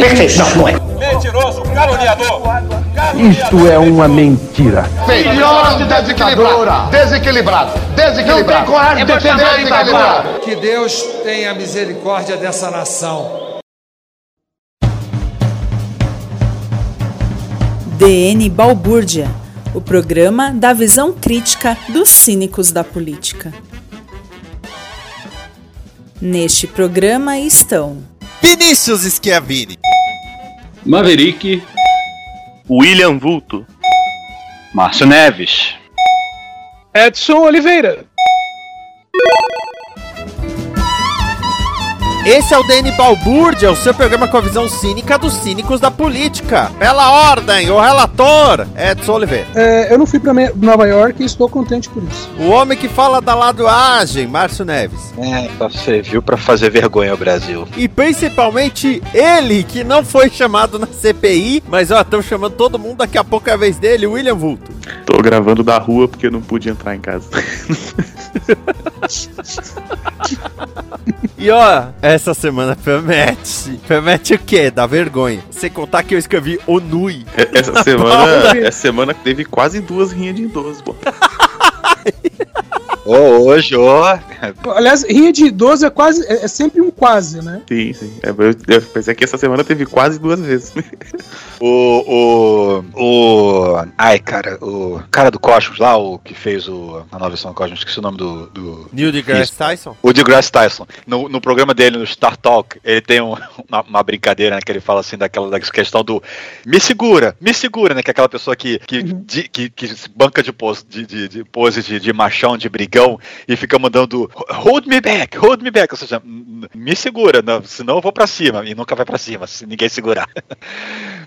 Perfeito, não, não é. Mentiroso, caluniador. Isto é uma mentira. Filhote desequilibrado. Desequilibrado. Desequilibrado. Não tem coragem de defender desequilibrado. Que Deus tenha misericórdia dessa nação. DN Balbúrdia, o programa da visão crítica dos cínicos da política. Neste programa estão Vinícius Schiavini, Maverick, William Vulto, Márcio Neves, Edson Oliveira. Esse é o DN Balbúrdia, o seu programa com a visão cínica dos cínicos da política. Pela ordem, o relator, Edson Oliveira. É, eu não fui pra Me- Nova York e estou contente por isso. O homem que fala da ladoagem, Márcio Neves. É, só serviu pra fazer vergonha ao Brasil. E principalmente ele, que não foi chamado na CPI, mas ó, estão chamando todo mundo, daqui a pouco é a vez dele, William Vulto. Tô gravando da rua porque eu não pude entrar em casa. E ó, essa semana promete. Promete o quê? Da vergonha. Sem contar que eu escrevi Onui. É, Essa semana, essa semana teve quase duas rinhas de idoso, pô. Ô, hoje, ó. Aliás, rinha de idoso é quase. É, é sempre um quase, né? Sim, sim. É, eu, eu pensei que essa semana teve quase duas vezes. O. O. O. Ai, cara, o cara do Cosmos lá, o que fez o, a nova versão do Cosmos, esqueci o nome do. do Neil deGrasse. Tyson? O deGrasse Tyson. No, no programa dele, no Star Talk, ele tem um- uma, uma brincadeira, né? Que ele fala assim daquela da questão do me segura, me segura, né? Que é aquela pessoa que, que, de- que, que se banca de pose de, de, de pose de, de machão, de brigão, e fica mandando hold me back, hold me back. Ou seja, "M- me segura, não, senão eu vou pra cima. E nunca vai pra cima, se ninguém segurar.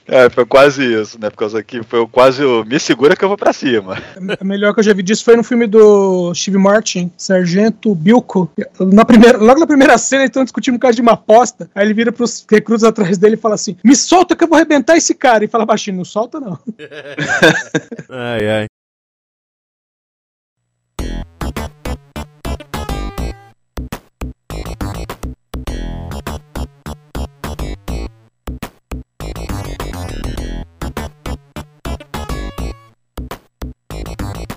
É, foi quase isso, né? Por causa que foi quase o me segura que eu vou pra cima. A melhor que eu já vi disso foi no filme do Steve Martin, Sargento Bilko. Na primeira, logo na primeira cena, eles estão discutindo um caso de uma aposta. Aí ele vira pros recrutas atrás dele e fala assim: Me solta que eu vou arrebentar esse cara. E fala baixinho: Não solta não. Ai, ai.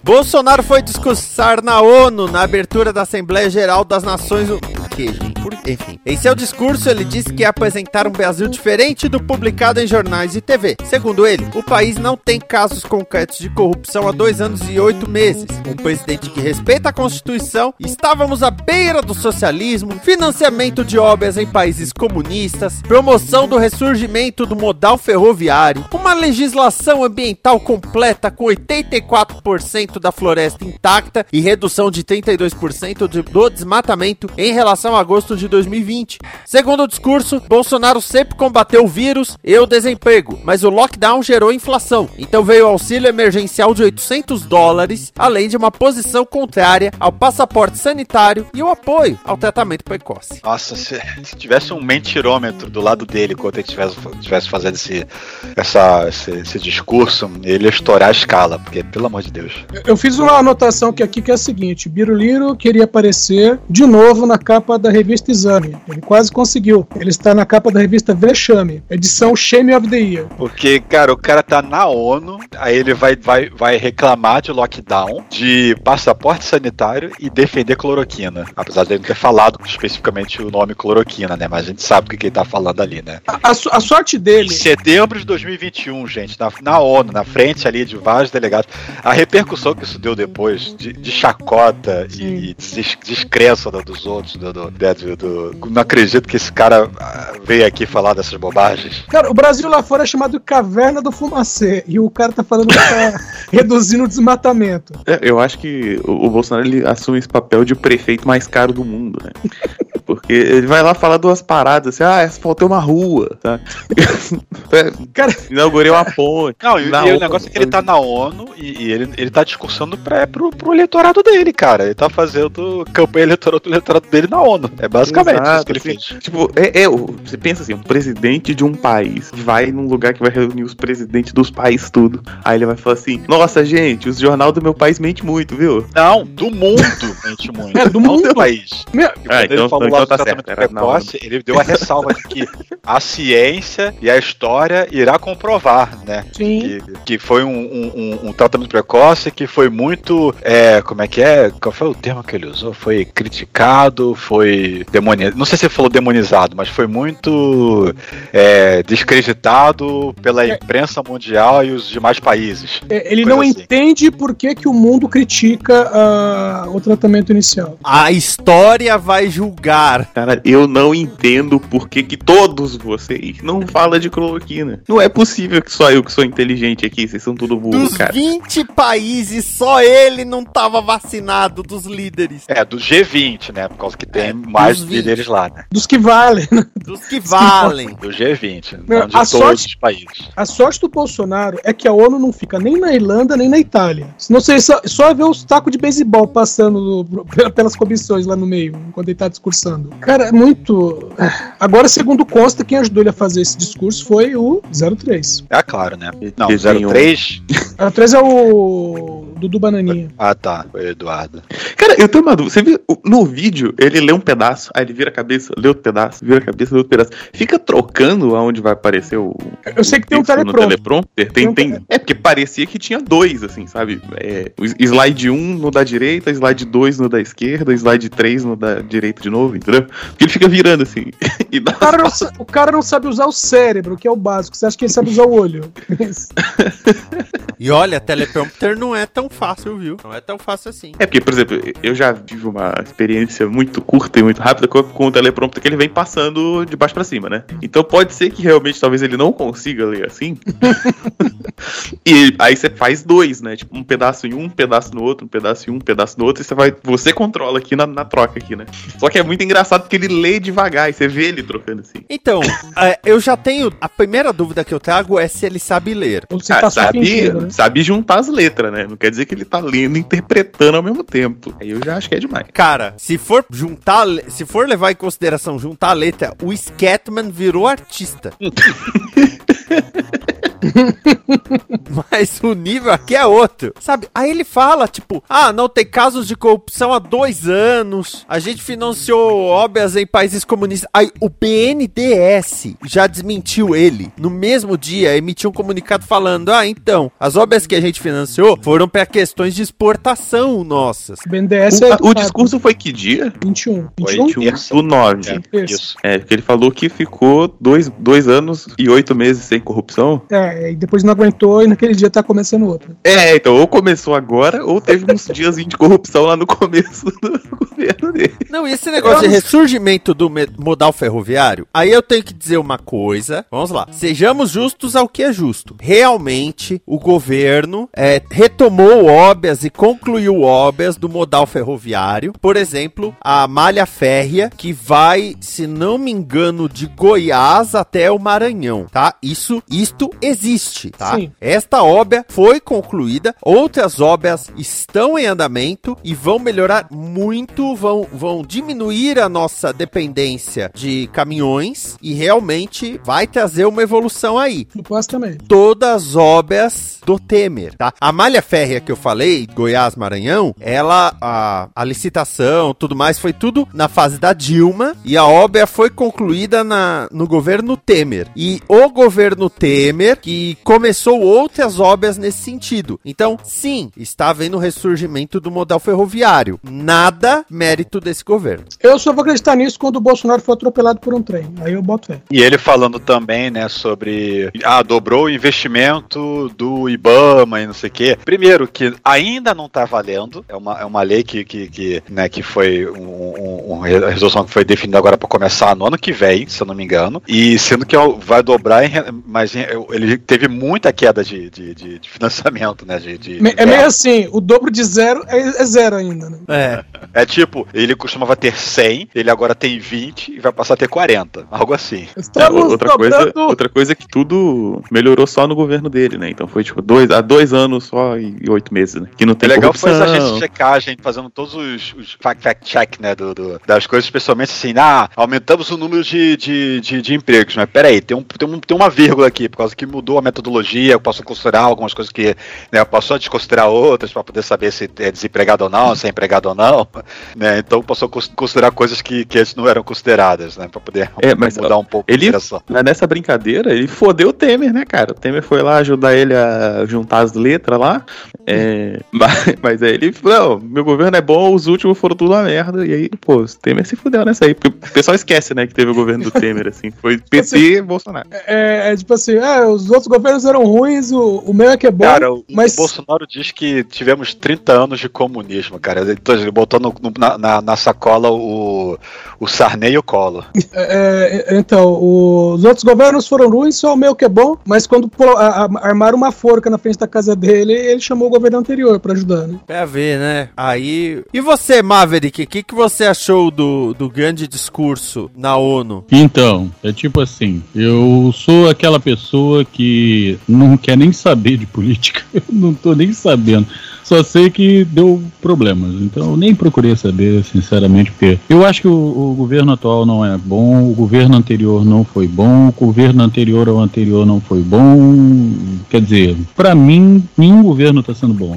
Bolsonaro foi discursar na ONU na abertura da Assembleia Geral das Nações Unidas. Que, gente? Por- Enfim. Em seu discurso, ele disse que ia apresentar um Brasil diferente do publicado em jornais e TV. Segundo ele, o país não tem casos concretos de corrupção há dois anos e oito meses. Um presidente que respeita a Constituição, estávamos à beira do socialismo, financiamento de obras em países comunistas, promoção do ressurgimento do modal ferroviário, uma legislação ambiental completa com 84% da floresta intacta e redução de 32% de- do desmatamento em relação a agosto de 2020. Segundo o discurso, Bolsonaro sempre combateu o vírus e o desemprego, mas o lockdown gerou inflação. Então veio o auxílio emergencial de 800 dólares, além de uma posição contrária ao passaporte sanitário e o apoio ao tratamento precoce. Nossa, se, se tivesse um mentirômetro do lado dele enquanto ele estivesse tivesse fazendo esse, essa, esse, esse discurso, ele ia estourar a escala, porque, pelo amor de Deus. Eu fiz uma anotação que aqui que é a seguinte: Biruliro queria aparecer de novo na capa da revista Exame. Ele quase conseguiu. Ele está na capa da revista Vexame, edição Shame of the Year. Porque, cara, o cara tá na ONU, aí ele vai, vai, vai reclamar de lockdown, de passaporte sanitário e defender cloroquina. Apesar de ele não ter falado especificamente o nome cloroquina, né? Mas a gente sabe o que, que ele tá falando ali, né? A, a, a sorte dele. Em setembro de 2021, gente, na, na ONU, na frente ali de vários delegados, a repercussão que isso deu depois, de, de chacota e, e des, descrença do- dos outros, do, do, né, do- do- não acredito que esse cara ah, veio aqui falar dessas bobagens. Cara, o Brasil lá fora é chamado Caverna do Fumacê. E o cara tá falando que tá reduzindo o desmatamento. É, Eu acho que o, o Bolsonaro ele assume esse papel de prefeito mais caro do mundo, né? Porque ele vai lá falar duas paradas assim, ah, asfaltei uma rua, tá? Cara, inaugurei uma ponte. Não, e, e o negócio é que ele tá na ONU e, e ele, ele tá discursando pra, pro, pro eleitorado dele, cara. Ele tá fazendo campanha eleitoral do eleitorado dele na ONU. É basicamente isso que ele assim, fez. Tipo, é, é, o- você pensa assim, um presidente de um país vai num lugar que vai reunir os presidentes dos países tudo. Aí ele vai falar assim, nossa, gente, os jornal do meu país mente muito, viu? Não, do mundo mente muito. É, do não mundo. do país. Meu, Ah, ele então- falou então lá do tá tratamento certo, precoce, ele deu a ressalva de que a ciência e a história irá comprovar, né? Sim. Que, que foi um, um- um- um tratamento precoce que foi muito. É, como é que é? Qual foi o termo que ele usou? Foi criticado, foi demonizado. Não sei se ele falou demonizado, mas foi muito é, descreditado pela imprensa mundial e os demais países. É, Ele não assim. entende por que, que o mundo critica ah, o tratamento inicial. A história vai julgar. Cara, eu não entendo por que, que todos vocês não falam de cloroquina. Não é possível que só eu que sou inteligente aqui, vocês são tudo burro, Dos cara. 20 países, só ele não tava vacinado dos líderes. É, do G20, né? Por causa que tem mais dos líderes lá, né? Dos que valem. né? Dos que valem. Do G20, Meu, não de a todos sorte- os países. A sorte do Bolsonaro é que a ONU não fica nem na Irlanda nem na Itália. Senão você só, só ver os tacos de beisebol passando pela- pelas comissões lá no meio, enquanto ele tá discursando. Cara, é muito. Agora, segundo consta, quem ajudou ele a fazer esse discurso foi o 03. É claro, né? Não, desenhou. 03. O 03 é o Dudu Bananinha. Ah, tá. Foi o Eduardo. Cara, eu tenho uma dúvida. Você viu no vídeo, ele lê um pedaço, aí ele vira a cabeça, lê outro pedaço, vira a cabeça, lê outro pedaço. Fica trocando aonde vai aparecer o. Eu sei que tem um teleprompter. teleprompter. Tem, Tem um tem, é porque parecia que tinha dois, assim, sabe? É, slide 1 no da direita, slide 2 no da esquerda, slide 3 no da direita de novo, entendeu? Porque ele fica virando assim. E dá O cara, não, o cara não sabe usar o cérebro, que é o básico. Você acha que ele sabe usar o olho? E olha, teleprompter não é tão fácil, viu? Não é tão fácil assim. É porque, por exemplo, eu já tive uma experiência muito curta e muito rápida com, com o teleprompter que ele vem passando de baixo pra cima, né? Então pode ser que realmente talvez ele não consiga ler assim. e aí você faz dois, né? Tipo, um pedaço em um, um pedaço no outro, um pedaço em um, um pedaço no outro, e você vai. Você controla aqui na, na troca aqui, né? Só que é muito engraçado porque ele lê devagar e você vê ele trocando assim. Então, é, eu já tenho. A primeira dúvida que eu trago é se ele sabe ler. Ou Ah, tá só sabe, fingindo, né? sabe juntar as letras, né? Não quer dizer que ele tá lendo e interpretando ao mesmo tempo. Aí eu já acho que é demais. Cara, se for juntar, se for levar em consideração juntar a letra, o Scatman virou artista. Mas o nível aqui é outro, sabe? Aí ele fala, tipo, ah, não tem casos de corrupção há dois anos, a gente financiou obras em países comunistas. Aí o BNDES já desmentiu ele. No mesmo dia, emitiu um comunicado falando, ah, então, as obras que a gente financiou foram para questões de exportação nossas. O BNDES O, é o discurso foi que dia? 21. Foi 21? 21 do 9. É, isso. É, porque ele falou que ficou dois, dois anos e oito meses sem corrupção. É, e depois não aguentou e naquele dia tá começando outro. É, então, ou começou agora, ou teve uns dias de corrupção lá no começo do governo dele. Não, e esse negócio de ressurgimento do modal ferroviário, aí eu tenho que dizer uma coisa. Vamos lá. Sejamos justos ao que é justo. Realmente, o governo é, retomou obras e concluiu obras do modal ferroviário. Por exemplo, a malha férrea, que vai, se não me engano, de Goiás até o Maranhão, tá? Isso, isto existe, tá? Sim. Esta obra foi concluída, outras obras estão em andamento e vão melhorar muito, vão, vão diminuir a nossa dependência de caminhões e realmente vai trazer uma evolução aí. Supostamente. Todas as obras do Temer, tá? A malha férrea que eu falei, Goiás Maranhão, ela a, a licitação, tudo mais foi tudo na fase da Dilma e a obra foi concluída na, no governo Temer. E o governo Temer que começou outras obras nesse sentido. Então, sim, está havendo o ressurgimento do modal ferroviário. Nada mérito desse governo. Eu só vou acreditar nisso quando o Bolsonaro for atropelado por um trem. Aí eu boto fé. E ele falando também, né, sobre. Ah, dobrou o investimento do IBAMA e não sei o quê. Primeiro, que ainda não tá valendo. É uma, é uma lei que, que, que, né, que foi um, um, uma resolução que foi definida agora para começar no ano que vem, se eu não me engano. E sendo que vai dobrar, em, mas ele teve muita queda de, de, de, de financiamento, né? De, de, é meio assim, o dobro de zero é, é zero ainda, né? É. É tipo, ele costumava ter 100, ele agora tem 20 e vai passar a ter 40. Algo assim. É, outra, coisa, outra coisa é que tudo melhorou só no governo dele, né? Então foi tipo dois, há dois anos só e oito meses, né? Que não tem é legal corrupção. foi essa agência de checagem fazendo todos os, os fact-check, né? Do, do, das coisas, especialmente assim, ah, aumentamos o número de, de, de, de empregos. Mas peraí, tem, um, tem, um, tem uma vírgula aqui, por causa que mudou a metodologia, eu posso considerar algumas coisas que. Né, eu posso desconsiderar outras para poder saber se é desempregado ou não, se é empregado ou não. Né? Então posso considerar coisas que, que antes não eram consideradas, né? Pra poder é, mas, mudar um pouco ele, Nessa brincadeira, ele fodeu o Temer, né, cara? O Temer foi lá ajudar ele a juntar as letras lá. É, mas, mas aí ele falou: meu governo é bom, os últimos foram tudo uma merda. E aí, pô, o Temer se fudeu nessa aí. Porque o pessoal esquece, né, que teve o governo do Temer, assim. Foi PT e Bolsonaro. É, é, tipo assim, ah, os outros governos eram ruins, o, o meu é que é bom. Cara, o, mas... o Bolsonaro diz que tivemos 30 anos de comunismo, cara. Então, ele botou no, no, na, na, sacola o, o Sarney e o Collor. É, é, então, os outros governos foram ruins, só o meu que é bom, mas quando a, a, armaram uma forca na frente da casa dele, ele chamou o governo anterior pra ajudar, né? É a ver, né? Aí. E você, Maverick, o que, que você achou do, do grande discurso na ONU? Então, é tipo assim, eu sou aquela pessoa que não quer nem saber de política, eu não tô nem sabendo. Só sei que deu problemas. Então nem procurei saber, sinceramente, porque eu acho que o, o, governo atual não é bom, o governo anterior não foi bom, o governo anterior ao anterior não foi bom. Quer dizer, para mim, nenhum governo tá sendo bom.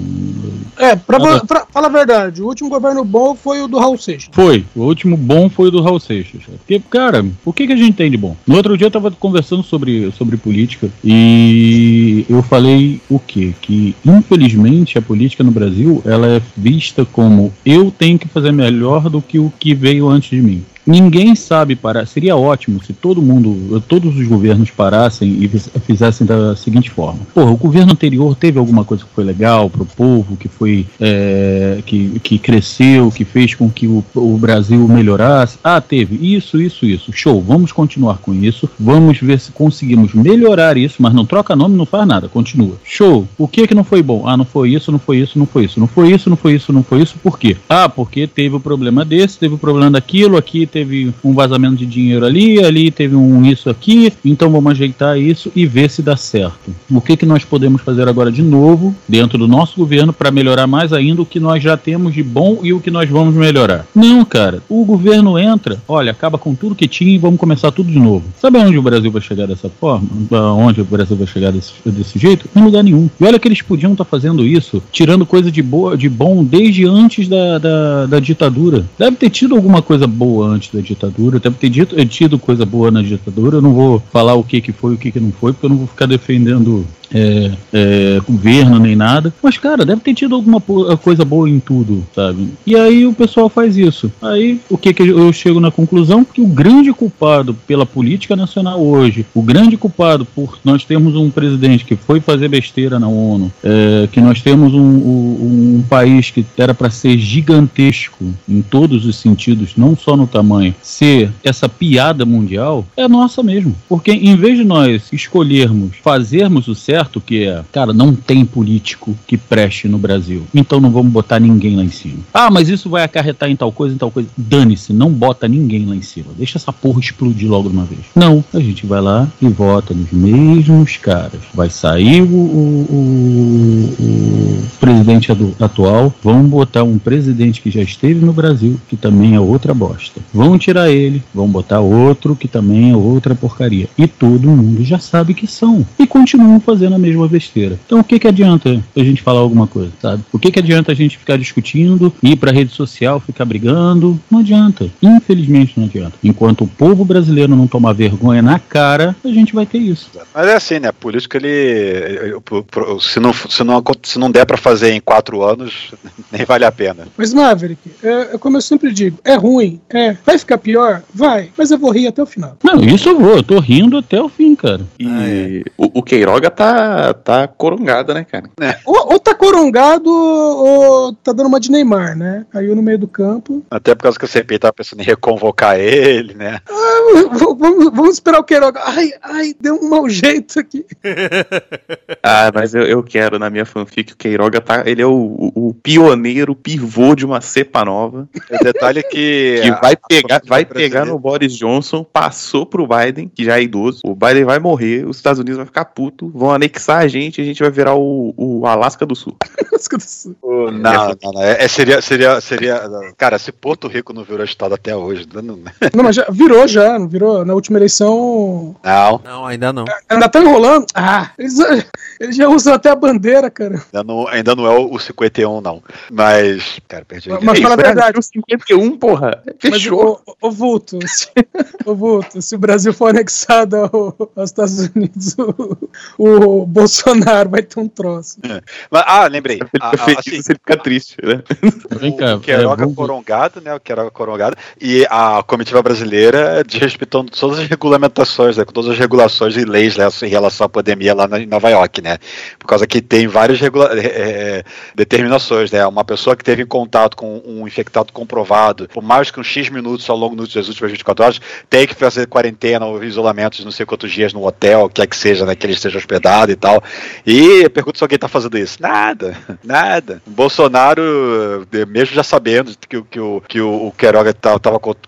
É, pra, Nada... pra, falar a verdade, o último governo bom foi o do Raul Seixas. Foi, o último bom foi o do Raul Seixas. Porque, cara, o que, que a gente tem de bom? No outro dia eu tava conversando sobre, sobre política e eu falei o quê? Que infelizmente a política política no Brasil ela é vista como eu tenho que fazer melhor do que o que veio antes de mim. Ninguém sabe parar. Seria ótimo se todo mundo, todos os governos parassem e fizessem da seguinte forma: Porra, o governo anterior teve alguma coisa que foi legal para o povo, que foi é, que, que cresceu, que fez com que o, o Brasil melhorasse. Ah, teve isso, isso, isso. Show. Vamos continuar com isso. Vamos ver se conseguimos melhorar isso, mas não troca nome, não faz nada. Continua. Show. O que que não foi bom? Ah, não foi isso, não foi isso, não foi isso, não foi isso, não foi isso, não foi isso. Por quê? Ah, porque teve o problema desse, teve o problema daquilo, aqui teve teve um vazamento de dinheiro ali, ali teve um isso aqui, então vamos ajeitar isso e ver se dá certo. O que, que nós podemos fazer agora de novo dentro do nosso governo para melhorar mais ainda o que nós já temos de bom e o que nós vamos melhorar? Não, cara. O governo entra, olha, acaba com tudo que tinha e vamos começar tudo de novo. Sabe onde o Brasil vai chegar dessa forma? Onde o Brasil vai chegar desse, desse jeito? Em lugar nenhum. E olha que eles podiam estar tá fazendo isso, tirando coisa de boa, de bom desde antes da, da, da ditadura. Deve ter tido alguma coisa boa antes da ditadura. Deve ter dito, tido coisa boa na ditadura. Eu não vou falar o que, que foi o que, que não foi, porque eu não vou ficar defendendo é, é, governo nem nada. Mas, cara, deve ter tido alguma coisa boa em tudo, sabe? E aí o pessoal faz isso. Aí o que, que eu chego na conclusão? Que o grande culpado pela política nacional hoje, o grande culpado por nós termos um presidente que foi fazer besteira na ONU, é, que nós temos um, um, um país que era para ser gigantesco em todos os sentidos, não só no tamanho, ser essa piada mundial, é nossa mesmo. Porque em vez de nós escolhermos fazermos o certo, certo que é, cara, não tem político que preste no Brasil. Então não vamos botar ninguém lá em cima. Ah, mas isso vai acarretar em tal coisa, em tal coisa. Dane-se, não bota ninguém lá em cima. Deixa essa porra explodir logo de uma vez. Não, a gente vai lá e vota nos mesmos caras. Vai sair o, o, o, o presidente atual, vão botar um presidente que já esteve no Brasil, que também é outra bosta. Vão tirar ele, vão botar outro que também é outra porcaria. E todo mundo já sabe que são. E continuam fazendo a mesma besteira. Então o que que adianta a gente falar alguma coisa, sabe? O que que adianta a gente ficar discutindo, ir pra rede social, ficar brigando? Não adianta. Infelizmente não adianta. Enquanto o povo brasileiro não tomar vergonha na cara, a gente vai ter isso. Mas é assim, né? Político ele. pro- pro- Se não, se não, se não der pra fazer em quatro anos, nem vale a pena. Mas Maverick, é, é como eu sempre digo, é ruim, é. Vai ficar pior? Vai. Mas eu vou rir até o final. Não, isso eu vou, eu tô rindo até o fim, cara. E o, o Queiroga tá, tá corongado, né, cara? Ou, ou tá corongado ou tá dando uma de Neymar, né? Caiu no meio do campo. Até por causa que o CPI tava pensando em reconvocar ele, né? Ah, v- vamos, vamos esperar o Queiroga. Ai, ai, deu um mau jeito aqui. Ah, mas eu, eu quero na minha fanfic o Queiroga tá. Ele é o, o, o pioneiro, pivô de uma cepa nova. O detalhe é que. Que vai pegar, vai pegar no Boris Johnson, passou pro Biden, que já é idoso. O Biden vai morrer, os Estados Unidos vão ficar puto, vão anexar a gente e a gente vai virar o, o Alasca do Sul. O- Não, não, não. É, é- seria, seria, seria. Cara, se Porto Rico não virou estado até hoje. Não, não. Não, mas já virou já, não virou? Na última eleição. não. Não, ainda não. Ainda tá enrolando? Ah, eles, eles já usam até a bandeira, cara. Ainda não, ainda não é o, o 51, não. Mas. Cara, perdi. Mas Ei, fala a verdade. 51, porra. Fechou. Mas, ô, ô, Vulto, se, ô, Vulto, se o Brasil for anexado ao- aos Estados Unidos, o, o Bolsonaro vai ter um troço. Mas, ah, lembrei. A- fica a- feliz, assim, ele fica triste, né? Vem cá, o Queiroga é, corongado, né? O Queiroga corongado. E a comitiva brasileira desrespeitando todas as regulamentações, né? Com todas as regulações e leis né, em relação à pandemia lá na- em Nova York, né? Por causa que tem várias regula- eh, determinações, né? Uma pessoa que teve contato com um infectado comprovado por mais que um X minutos ao longo das últimas 24 horas tem que fazer quarentena ou isolamento de não sei quantos dias no hotel, quer que seja, né? Que ele esteja hospedado e tal. E pergunto se alguém tá fazendo isso. Nada, nada. O Bolsonaro, eh, mesmo já sabendo que, que, o, que o, o Queiroga estava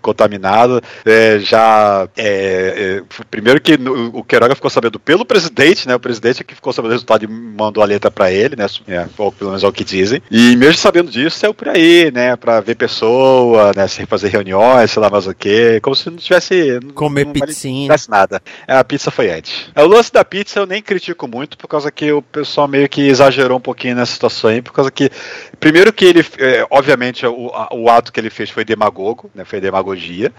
contaminado, eh, já. Eh, f- primeiro que o Queiroga ficou sabendo pelo presidente, né? O presidente é que ficou sabendo do resultado e mandou a letra para ele, né? É, ou pelo menos é o que dizem. E mesmo sabendo disso, saiu por aí, né? Pra ver pessoa, né? Sem fazer reuniões, sei lá mais o quê. Como se não tivesse. Comer não pizzinha. tivesse nada. É, a pizza foi antes. É, O lance da pizza eu nem critico muito, por causa que o pessoal meio que exagerou um pouquinho nessa situação aí, por causa que, primeiro que ele, é, obviamente, o, a- o ato que ele fez foi demagogo, né, foi demagogia,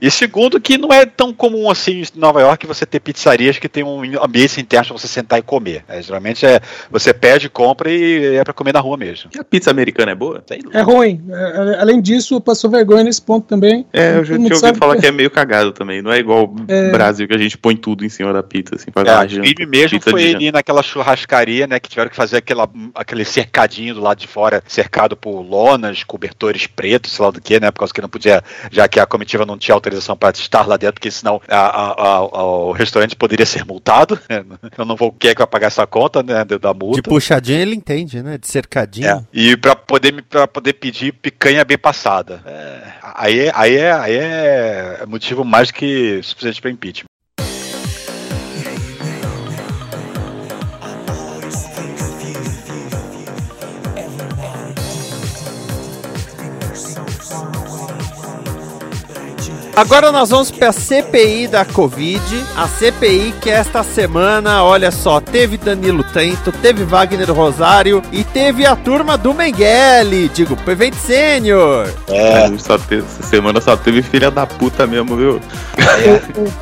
e segundo que não é tão comum assim em Nova York você ter pizzarias que tem um ambiente interno pra você sentar e comer. né, geralmente é, você pede, compra e é pra comer na rua mesmo. E a pizza americana é boa? É ruim. É, é, além disso, passou vergonha nesse ponto também. É, eu já tinha ouvido falar que é meio cagado também. Não é igual o É. Brasil que a gente põe tudo em cima da pizza, assim, pra É, dar janta. mesmo Pizza foi ir naquela churrascaria, né? Que tiveram que fazer aquela, aquele cercadinho do lado de fora, cercado por lonas, cobertores pretos, sei lá do que, né? Por causa que não podia, já que a comitiva não tinha autorização para estar lá dentro, porque senão a- a- a- o restaurante poderia ser multado. né? Eu não vou querer que vai pagar essa conta, né? Da multa. De puxadinha ele entende, né? De cercadinho. É, E para poder, pra poder pedir picanha bem passada. É, aí, é- aí, é, aí é motivo mais que suficiente para impeachment. Agora nós vamos para a CPI da Covid. A CPI que esta semana, olha só, teve Danilo Tento, teve Wagner Rosário e teve a turma do Mengele, digo, Prevent Sênior. É. É, só teve- essa semana só teve filha da puta mesmo, viu?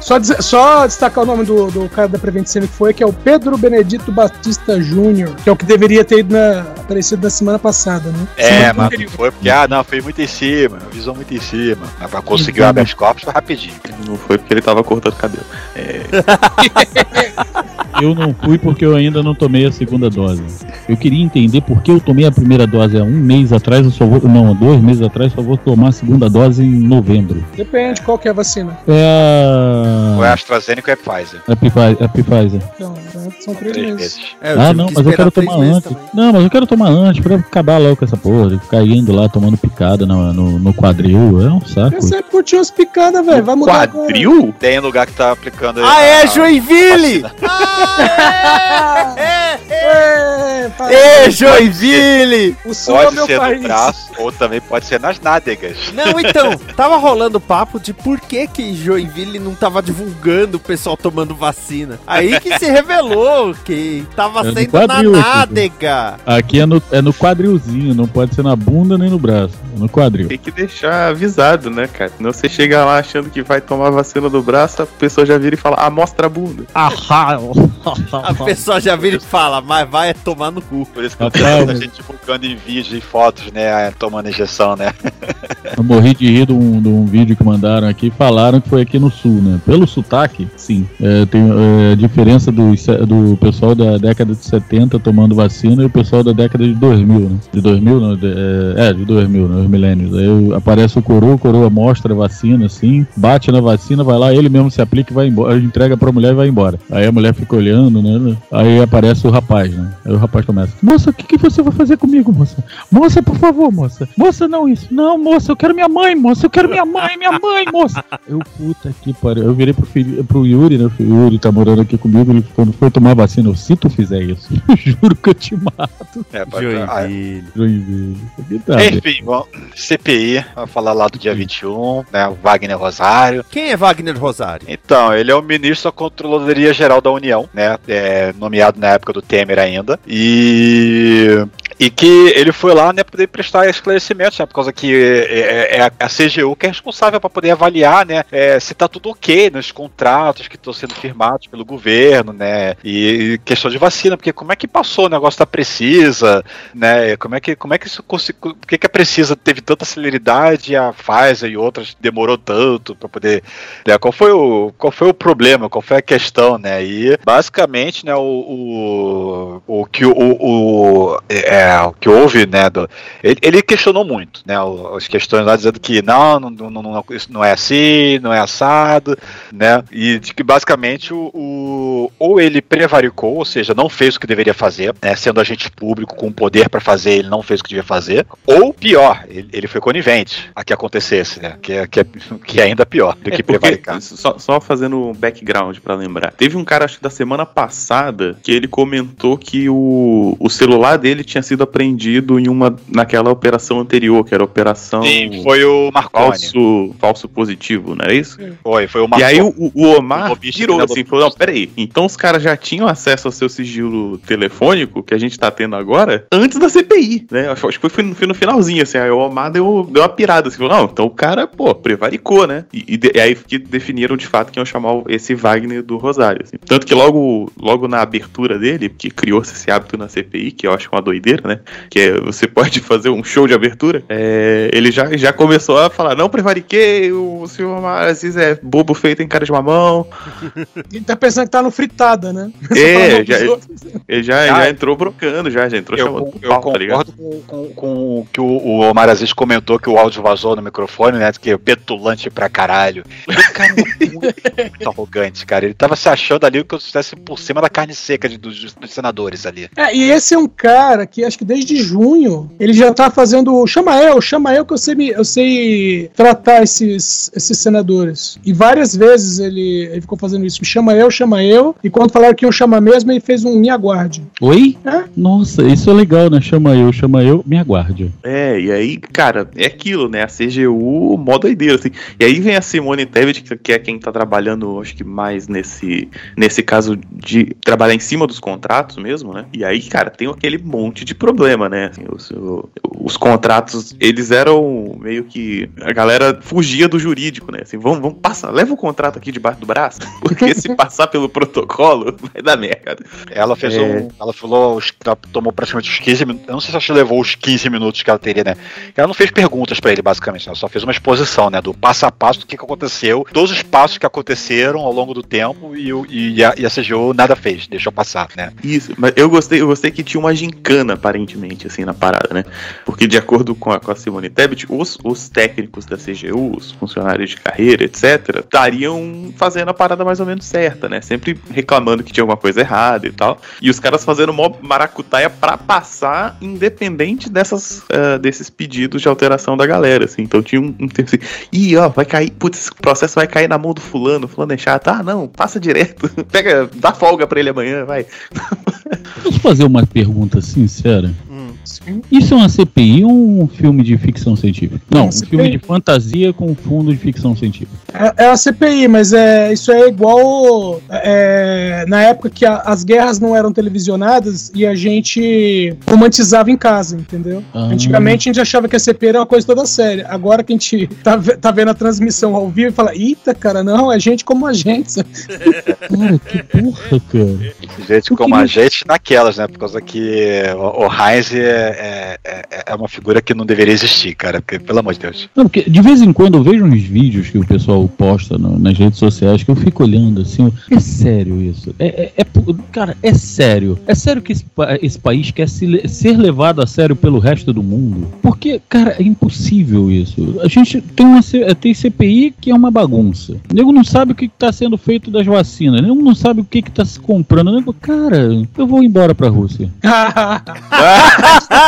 Só, dizer- só destacar o nome do, do cara da Prevent Sênior que foi, que é o Pedro Benedito Batista Júnior, que é o que deveria ter ido na, aparecido na semana passada, né? É, Semana mas foi porque, ah, não, foi muito em cima, visou muito em cima. Mas pra conseguir o habeas corpus foi rapidinho. Não foi porque ele tava cortando cabelo. É, eu não fui porque eu ainda não tomei a segunda dose. Eu queria entender por que eu tomei a primeira dose há um mês atrás, eu só vou. Não, dois meses atrás, só vou tomar a segunda dose em novembro. Depende qual que é a vacina. É Ou é a. AstraZeneca ou é Pfizer? A Pfizer. A Pfizer. Não, são três Três meses. meses. É, Ah, não, mas eu quero tomar antes. também. Não, mas eu quero tomar antes pra acabar logo com essa porra. de Ficar indo lá tomando picada no, no, no quadril. É um saco. Eu sempre curti umas picadas, velho. Vai mudar agora. Quadril? Tem lugar que tá aplicando. Ah, é, a- Joinville! Ah, é, é, É, é. Ê, Joinville! o sul é Pode meu ser no país. braço, ou também pode ser nas nádegas. Não, então, tava rolando papo de por que que Joinville não tava divulgando o pessoal tomando vacina. Aí que se revelou que tava É no sendo quadril, na nádega. Aqui é no, é no quadrilzinho, não pode ser na bunda nem no braço. É no quadril. Tem que deixar avisado, né, cara? Senão você chega lá achando que vai tomar vacina do braço, a pessoa já vira e fala, ah, mostra a bunda. A pessoa já vira e fala, mas vai tomar no cu. Por isso que eu Rapaz, vendo a gente divulgando em vídeos e fotos, né? Tomando injeção, né? Eu morri de rir de um, de um vídeo que mandaram aqui. Falaram que foi aqui no sul, né? Pelo sotaque, sim. É, tem é, a diferença do, do pessoal da década de 70 tomando vacina e o pessoal da década de 2000, né? De 2000, não, de, é, é, de 2000, né? Os milênios. Aí aparece o coroa, o coroa mostra a vacina, assim, bate na vacina, vai lá, ele mesmo se aplica e vai embora. Entrega pra mulher e vai embora. Aí a mulher fica olhando, né? Aí aparece o rapaz, né? Aí o rapaz começa: Moça, o que, que você vai fazer comigo, moça? Moça, por favor, moça. Moça, não isso. Não, moça, eu quero minha mãe, moça. Eu quero minha mãe, minha mãe, moça. Eu, puta que pariu. Eu virei pro, filho, pro Yuri, né? O Yuri tá morando aqui comigo. Ele, quando foi tomar vacina, eu, se tu fizer isso, eu juro que eu te mato. É, ah, Joinville. Joinville. Aqui tá, Enfim, bom, CPI, vai falar lá do dia 21, né? O Wagner Rosário. Quem é Wagner Rosário? Então, ele é o ministro da Controladoria Geral da União, né? É, nomeado na época do Temer ainda. E. E que ele foi lá, né, poder prestar esclarecimentos, né, por causa que é, é a a CGU que é responsável para poder avaliar, né, é, se tá tudo ok nos contratos que estão sendo firmados pelo governo, né, e, questão de vacina, porque como é que passou o negócio da Precisa, né, como é que, como é que isso por que que a Precisa? Teve tanta celeridade e a Pfizer e outras demorou tanto para poder, né, qual foi o, qual foi o problema, qual foi a questão, né, e basicamente, né, o, o, o que o, o, é, o que houve, né, do, ele, ele questionou muito, né, as questões lá dizendo que não, não, não, não- isso não é assim, não é assado, né, e de que basicamente o, o- ou ele prevaricou, ou seja, não fez o que deveria fazer, né, sendo agente público com poder para fazer, ele não fez o que devia fazer, ou pior, ele, ele foi conivente a que acontecesse, né, que é, que é, que é ainda pior do que É, porque, prevaricar. só, só fazendo um background pra lembrar. Teve um cara, acho que da semana passada, que ele comentou que o, o celular dele tinha sido apreendido em uma naquela operação anterior, que era a operação Sim, foi o Marconi. falso, falso positivo, não é isso? Foi, foi o E Marconi. aí o, o O Omar lobista virou assim, falou, não, peraí, então os caras já tinham acesso ao seu sigilo telefônico, que a gente tá tendo agora, antes da CPI, né? Acho, que foi, no- foi no finalzinho, assim, aí o Omar deu, deu uma pirada, assim, falou, não, então o cara, pô, prevaricou, né? E, e e aí que definiram de fato que iam chamar o- esse Wagner do Rosário, assim. Tanto que logo, logo na abertura dele, que criou-se esse hábito na CPI, que eu acho uma doideira, né? Que é, você pode fazer um show de abertura, é, ele já, já começou a falar, não prevariquei, o senhor Omar Aziz é bobo feito em cara de mamão, Ele tá pensando que tá no fritada, né? é, Falando já, ele já, Ah, já entrou brocando, já, já entrou Eu, chamando eu pau, tá concordo com, com, com o que o, o Omar Aziz comentou que o áudio vazou no microfone, né? Que é petulante pra caralho. Cara é muito, muito arrogante, cara. Ele tava se achando ali que eu estivesse por cima da carne seca de- dos, dos senadores ali. É, e esse é um cara que acho que desde junho ele já tá fazendo. Chama eu, chama eu que eu sei, me- eu sei tratar esses, esses senadores. E várias vezes ele, ele ficou fazendo isso. Chama eu, chama eu. E quando falaram que iam chamar mesmo, ele fez um me aguarde. Oi? É? Nossa, isso é legal, né? Chama eu, chama eu, me aguarde. É, e aí, cara, é aquilo, né? A CGU, mó doideira, assim. E aí vem a Simone Tebet, que- que é quem tá trabalhando, acho que mais nesse, nesse caso de trabalhar em cima dos contratos mesmo, né? E aí, cara, tem aquele monte de problema, né? Assim, os, os contratos, eles eram meio que. A galera fugia do jurídico, né? Assim, vamos, vamos passar, leva o contrato aqui debaixo do braço, porque se passar pelo protocolo, vai dar merda. Ela fez É. um. Ela falou, tomou praticamente os 15 minutos. Eu não sei se ela levou os 15 minutos que ela teria, né? Ela não fez perguntas pra ele, basicamente. Ela só fez uma exposição, né? Do passo a passo do que, que aconteceu, todos os passos que aconteceram ao longo do tempo e, e a, e a CGU nada fez, deixou passar, né? Isso, mas eu gostei, eu gostei que tinha uma gincana, aparentemente, assim, na parada, né? Porque de acordo com a, com a Simone Tebet, os, os técnicos da CGU, os funcionários de carreira, etc., estariam fazendo a parada mais ou menos certa, né? Sempre reclamando que tinha alguma coisa errada e tal. E os caras fazendo mó maracutaia pra passar, independente dessas, ah, desses pedidos de alteração da galera, assim. Então tinha um, um tempo assim, ih, ó, vai cair, putz, esse processo vai cair na mão do fulano, fulano é chato. Ah, não, passa direto. Pega, dá folga pra ele amanhã, vai. Posso fazer uma pergunta sincera? cara. Isso é uma CPI ou um filme de ficção científica? Não, um CPI. filme de fantasia com fundo de ficção científica. É, é a CPI, mas é, isso é igual é, na época que a- as guerras não eram televisionadas e a gente romantizava em casa, entendeu? Ah. Antigamente a gente achava que a CPI era uma coisa toda séria. Agora que a gente tá, tá vendo a transmissão ao vivo e fala, eita, cara, não, é gente como a gente. Cara, que porra, cara. Gente como a gente naquelas, né? Por causa que o, o Heinz é, é, é- é uma figura que não deveria existir, cara. Porque, pelo amor de Deus. Não, porque de vez em quando eu vejo uns vídeos que o pessoal posta no- nas redes sociais que eu fico olhando assim, é sério isso? É, é- é cara, é sério. É sério que esse, esse país quer se ser levado a sério pelo resto do mundo? Porque, cara, é impossível isso. A gente tem uma tem CPI que é uma bagunça. O nego não sabe o que está sendo feito das vacinas. O nego não sabe o que está se comprando. O nego, cara, eu vou embora pra Rússia.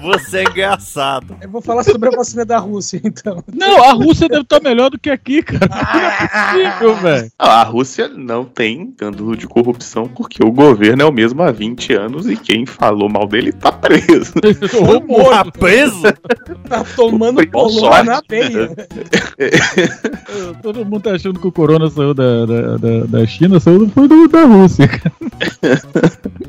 Você é engraçado. Eu vou falar sobre a vacina da Rússia, então. Não, a Rússia deve estar melhor do que aqui, cara. Não é possível, velho. Ah, a Rússia não tem escândalo de corrupção porque o governo é o mesmo há 20 anos e quem falou mal dele tá preso. Tá preso? Tá tomando bolona na veia. Todo mundo tá achando que o corona saiu da, da, da, da China, saiu foi do, da Rússia, cara.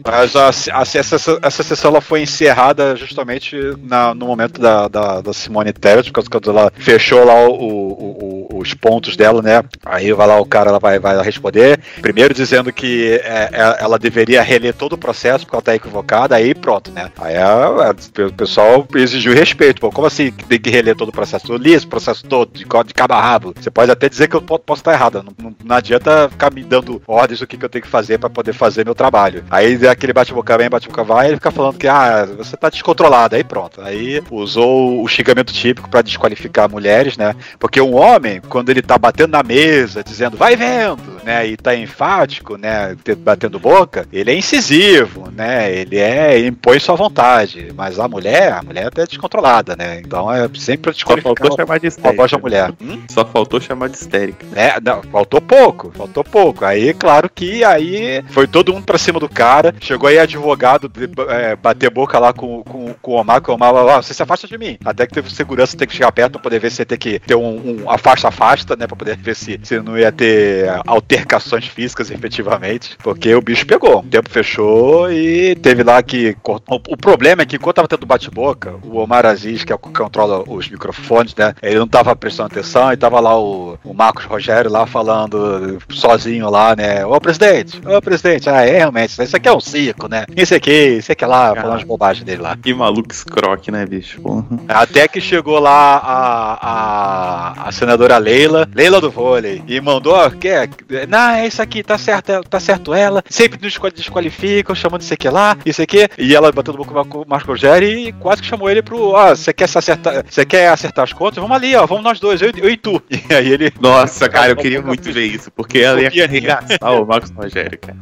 Mas a, a- essa, essa sessão ela foi encerrada justamente na- no momento da, da, da Simone Tebet, por causa que ela fechou lá o- o- o- os pontos dela, né? Aí vai lá o cara ela vai, vai responder. Primeiro dizendo que é, é, ela deveria reler todo o processo porque ela tá equivocada, aí pronto, né? Aí a- a- o pessoal exigiu respeito. Pô, como assim tem que reler todo o processo? Eu li esse processo todo, de, de cabo a rabo. Você pode até dizer que eu po- posso estar errada. Não, não- não adianta ficar me dando ordens do que, que eu tenho que fazer pra poder fazer meu trabalho. Aí aquele bate-boca vem, bate-boca vai, ele fica falando que ah, você tá descontrolado. Aí pronto. Aí usou o xingamento típico pra desqualificar mulheres, né? Porque um homem, quando ele tá batendo na mesa, dizendo vai vendo, né? E tá enfático, né? te- Batendo boca, ele é incisivo, né? Ele é ele impõe sua vontade. Mas a mulher, a mulher é descontrolada, né? Então é sempre pra Só desqualificar faltou chamar de a histérica. voz da mulher. Hum? Só faltou chamar de histérica. É, não, faltou pouco, faltou pouco. Aí, claro que aí foi todo mundo pra cima do cara. Chegou aí advogado de- é, bater boca lá com, com, com o Omar, que o Omar "Ah, você se afasta de mim. Até que teve segurança, tem que chegar perto pra poder ver se ia ter que ter um, um afasta-afasta, né? Pra poder ver se, se não ia ter altercações físicas efetivamente. Porque o bicho pegou. O tempo fechou e teve lá que. cortou. O, o problema é que enquanto tava tendo bate-boca, o Omar Aziz, que é o que controla os microfones, né? Ele não tava prestando atenção e tava lá o, o Marcos Rogério lá falando sozinho lá, né? Ô presidente, ô presidente, ah, é realmente, isso aqui é um circo, né? Isso aqui, isso aqui lá, falando as bobagens dele lá. Que maluco escroque, né, bicho? Porra. Até que chegou lá a, a, a senadora Leila, Leila do vôlei, e mandou, ó, que é, não, é isso aqui, tá certo, tá certo ela, sempre nos desqual- desqualificam, chamando isso aqui lá, isso aqui, e ela bateu no boca com o Marco Rogério e quase que chamou ele pro, ó, você quer se acertar, você quer acertar as contas? Vamos ali, ó, vamos nós dois, eu, e- eu e tu. E aí ele... Nossa, cara, eu queria muito ver isso, porque ela ia arregaçar o Marcos Rogério, cara.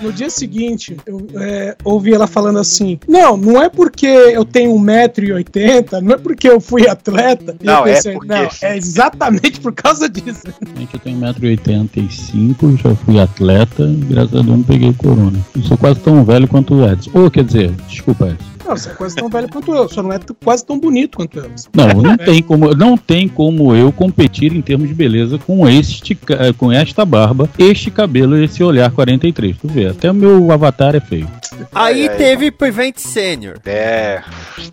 No, dia seguinte, eu é, ouvi ela falando assim: Não, não é porque eu tenho 1,80m, não é porque eu fui atleta. Não, eu é pensei, porque- Não, é exatamente por causa disso. Gente, eu tenho 1,85m, já fui atleta, graças a Deus não peguei corona. Eu sou quase tão velho quanto o Edson. Ou quer dizer, desculpa, Edson. Não, você é quase tão velho quanto eu, só não é quase tão bonito quanto eu. Não, não tem como, não tem como eu competir em termos de beleza com este, com esta barba, este cabelo e esse olhar 43. Tu vê, até o meu avatar é feio. Aí Ai, ai. teve Prevent Senior. É.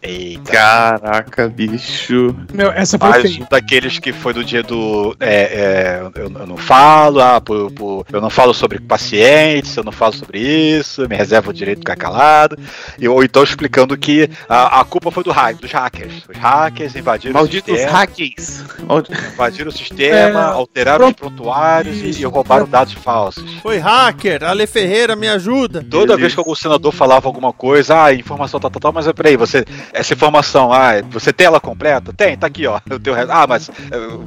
Eita. Caraca, bicho. Meu, essa foi Mais feia. um daqueles que foi do dia do. É, é, eu, eu não falo, ah, por- por- eu não falo sobre pacientes, eu não falo sobre isso, me reservo o direito de ficar calado. E, ou então explicando que a, a culpa foi do hack, dos hackers. Os hackers invadiram Malditos o sistema. hackers. Invadiram o sistema, É, alteraram os pronto. prontuários e, e roubaram dados falsos. Foi hacker, Ale Ferreira, me ajuda. Toda Beleza. vez que algum senador falava alguma coisa, ah, informação tal, tal, tal, mas é, peraí, você, essa informação, ah, você tem ela completa? Tem, tá aqui, ó. O teu, re- ah, mas eh,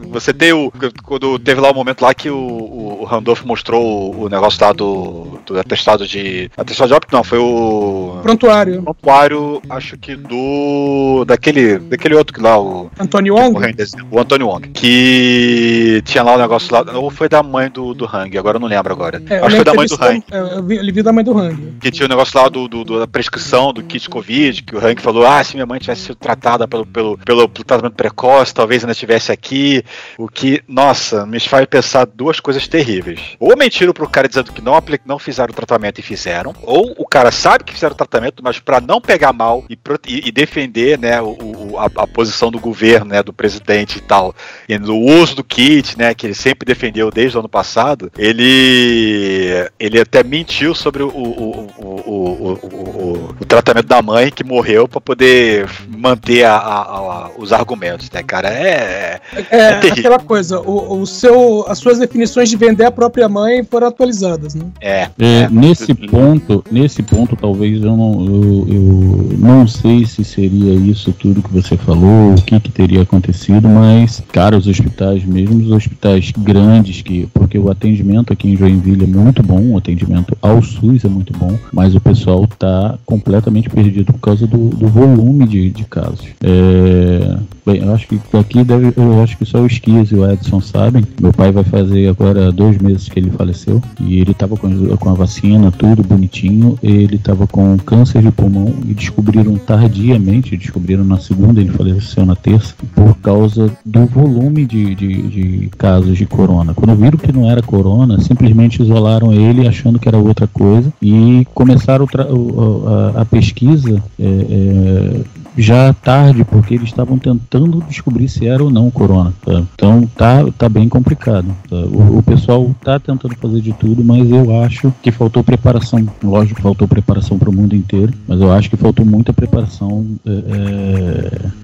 você tem o. Quando teve lá o momento lá que o, o, o Randolph mostrou o, o negócio lá do, do atestado de. Atestado de óbito, não, foi o. Prontuário. Prontuário, acho que do. Daquele. Daquele outro que lá, o. Antônio Wong? Hang, o Antônio Wong. Que tinha lá o negócio lá. Ou foi da mãe do, do Hang, agora eu não lembro agora. É, acho que foi da mãe do Hang. é, Eu vi, ele viu da mãe do Hang. Que tinha o negócio lá do, do- do- da prescrição do kit Covid, que o Hank falou: ah, se minha mãe tivesse sido tratada pelo, pelo, pelo, pelo tratamento precoce, talvez ainda estivesse aqui. O que, nossa, me faz pensar duas coisas terríveis. Ou mentiram pro cara dizendo que não, não fizeram o tratamento e fizeram, ou o cara sabe que fizeram o tratamento, mas pra não pegar mal e, e- e defender né, o, o- a, a posição do governo, né, do presidente e tal, e no uso do kit, né, que ele sempre defendeu desde o ano passado, ele ele até mentiu sobre o, o, o, o, o, o- o- o tratamento da mãe que morreu pra poder manter a- a- a- os argumentos, né, cara? É, É, terrível. aquela coisa, o, o seu, as suas definições de vender a própria mãe foram atualizadas, né? é. É, nesse ponto, nesse ponto talvez eu não, eu, eu não sei se seria isso tudo que você falou, o que, que teria acontecido, mas, cara, os hospitais, mesmo os hospitais grandes, que, porque o atendimento aqui em Joinville é muito bom, o atendimento ao SUS é muito bom, mas o pessoal tá completamente perdido por causa do, do volume de, de casos. É, bem, eu acho que aqui deve, eu acho que só o Esquias e o Edson sabem. Meu pai vai fazer agora dois meses que ele faleceu e ele tava com, com a vacina, tudo bonitinho. Ele tava com câncer de pulmão e descobriram tardiamente, descobriram na segunda, ele faleceu na terça, por causa do volume de, de, de casos de corona. Quando viram que não era corona, simplesmente isolaram ele achando que era outra coisa e começaram a, a pesquisa é, é, já tarde, porque eles estavam tentando descobrir se era ou não corona. tá? Então tá, tá bem complicado. tá? O, o pessoal tá tentando fazer de tudo, mas eu acho que faltou preparação. Lógico faltou preparação para o mundo inteiro, mas eu acho que faltou muita preparação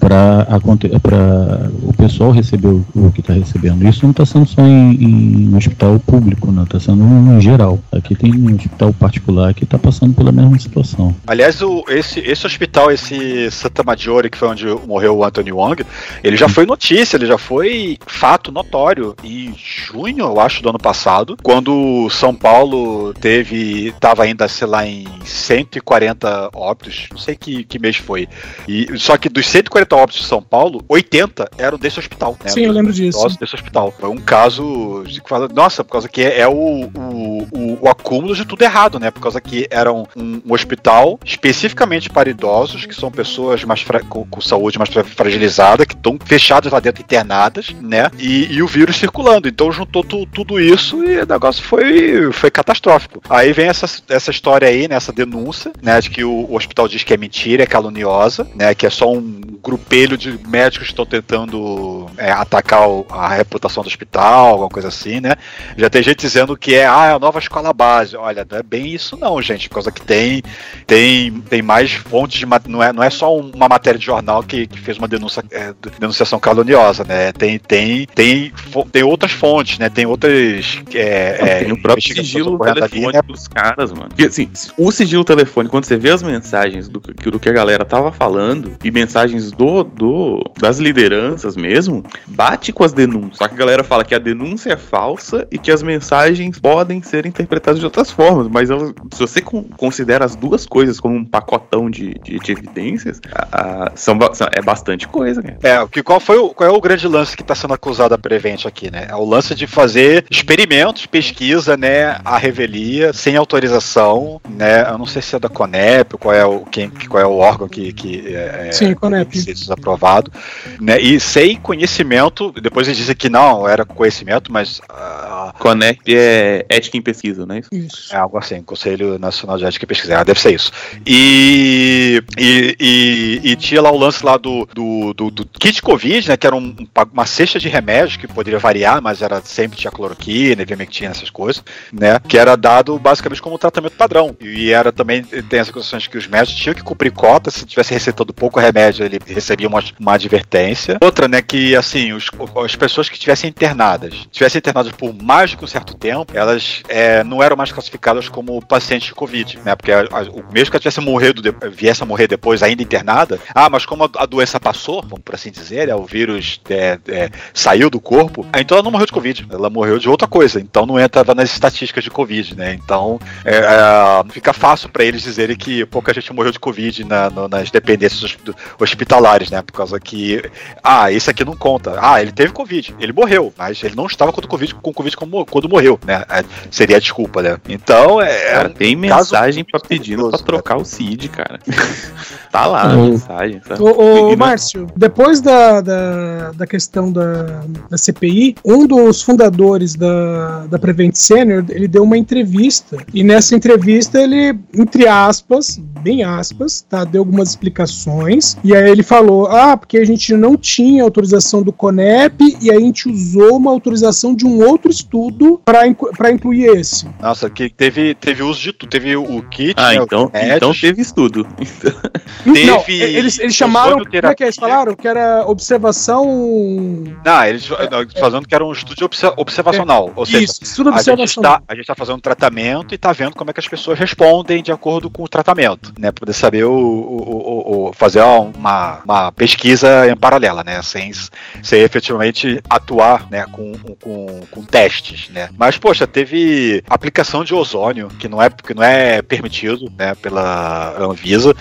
para o pessoal receber o, o que está recebendo. Isso não está sendo só em, em hospital público, não está sendo em geral. Aqui tem um hospital particular que está passando pela mesma situação. Aliás, o, esse, esse hospital, esse Santa Maggiore, que foi onde morreu o Anthony Wong, ele já foi notícia, ele já foi fato notório em junho, eu acho, do ano passado, quando São Paulo teve, tava ainda, sei lá, em 140 óbitos, sei que, que mês foi. E, só que dos 140 óbitos de São Paulo, 80 eram desse hospital. Né, Sim, eu lembro disso. Nossa, desse hospital. Foi um caso de que fala, nossa, por causa que é, é o, o, o, o acúmulo de tudo errado, né? Por causa que era um, um, hospital especificamente para idosos, que são pessoas mais com, com saúde mais fra- fragilizada, que estão fechadas lá dentro, internadas, né? E, e o vírus circulando. Então juntou tu- tudo isso e o negócio foi, foi catastrófico. Aí vem essa, essa história aí, né? Essa denúncia, né? De que o, o hospital diz que é mentira, é caluniosa, né? Que é só um grupelho de médicos que estão tentando é, atacar o- a reputação do hospital, alguma coisa assim, né? Já tem gente dizendo que é ah, é a nova escola base. Olha, não é bem isso não, gente, por causa que tem tem, tem mais fontes de não é, não é só um- uma matéria de jornal que, que fez uma denúncia é, denunciação caluniosa, né? Tem tem tem tem outras fontes, né? Tem outras é, é, tem o próprio sigilo ocorrendo ali, telefônico né? dos caras, mano. Porque, assim, o sigilo telefônico, quando você vê as mensagens do, que- do que a galera tava falando e mensagens do, do das lideranças mesmo, bate com as denúncias. Só que a galera fala que a denúncia é falsa e que as mensagens podem ser interpretadas de outras formas. Mas elas- se você con- considera as duas coisas como um pacotão de, de, de evidências, a- a- são, são- é bastante coisa, cara. É, que qual foi o, qual é o grande lance que está sendo acusado a Prevent aqui, né? É o lance de fazer experimentos, pesquisa, né, a revelia, sem autorização, né? Eu não sei se é da Conep, qual é o quem, qual é o órgão que, que é, Sim, Conep. que seja aprovado, né? E sem conhecimento, depois eles dizem que não era conhecimento, mas ah, CONEP é ética em pesquisa, não é isso? Isso. É algo assim, Conselho Nacional de Ética e Pesquisa. Ah, deve ser isso. E, e, e, e tinha lá o lance lá do, do, do, do kit Covid, né? Que era um- uma cesta de remédios que poderia variar, mas era sempre tinha cloroquina, ivermectina, essas coisas, né? Que era dado basicamente como tratamento padrão. E era também, tem as acusações que os médicos tinham que cumprir cota, se tivesse receitando pouco remédio, ele recebia uma, uma advertência. Outra, né, que assim, os, as pessoas que estivessem internadas, estivessem internadas por mais de um certo tempo, elas é, não eram mais classificadas como pacientes de Covid, né? Porque a- a- mesmo que ela tivesse morrido, de- viesse a morrer depois, ainda internada, ah, mas como a, a doença passou, vamos por assim dizer, né, o vírus é, é, saiu do corpo, ah, então ela não morreu de Covid, ela morreu de outra coisa, então não entrava nas estatísticas de Covid, né? Então é, é, fica fácil para eles dizerem que pouca gente morreu de Covid na- no- nas dependências hosp- hospitalares, né? Por causa que, ah, esse aqui não conta. Ah, ele teve Covid, ele morreu, mas ele não estava com Covid, com COVID como- quando morreu, né? É, seria a desculpa, né? Então, é. Cara, um tem caso mensagem pra pedindo pra curioso, trocar o CID, cara. tá lá a mensagem, sabe? Ô, ô, Márcio, depois da, da, da questão da, da CPI, um dos fundadores da, da Prevent Senior, ele deu uma entrevista, e nessa entrevista ele, entre aspas, bem aspas, tá, deu algumas explicações, e aí ele falou, ah, porque a gente não tinha autorização do CONEP, e aí a gente usou uma autorização de um outro estudo para incluir esse. Nossa, que teve, teve uso de tudo. Teve o kit, Ah, né, então, então teve estudo. não, Teve eles, eles chamaram, como é que ozonioterapia. eles falaram? Que era observação... Não, eles falando que era um estudo obse- observacional. ou seja, Isso, estudo a gente, observacional. está, a gente está fazendo tratamento e está vendo como é que as pessoas respondem de acordo com o tratamento, né? Para poder saber o, o- o- o- fazer uma, uma pesquisa em paralela, né? Sem, sem efetivamente atuar, né? Com, com, com testes, né? Mas poxa, teve aplicação de ozônio que não é que não é permitido, né? Pela Anvisa.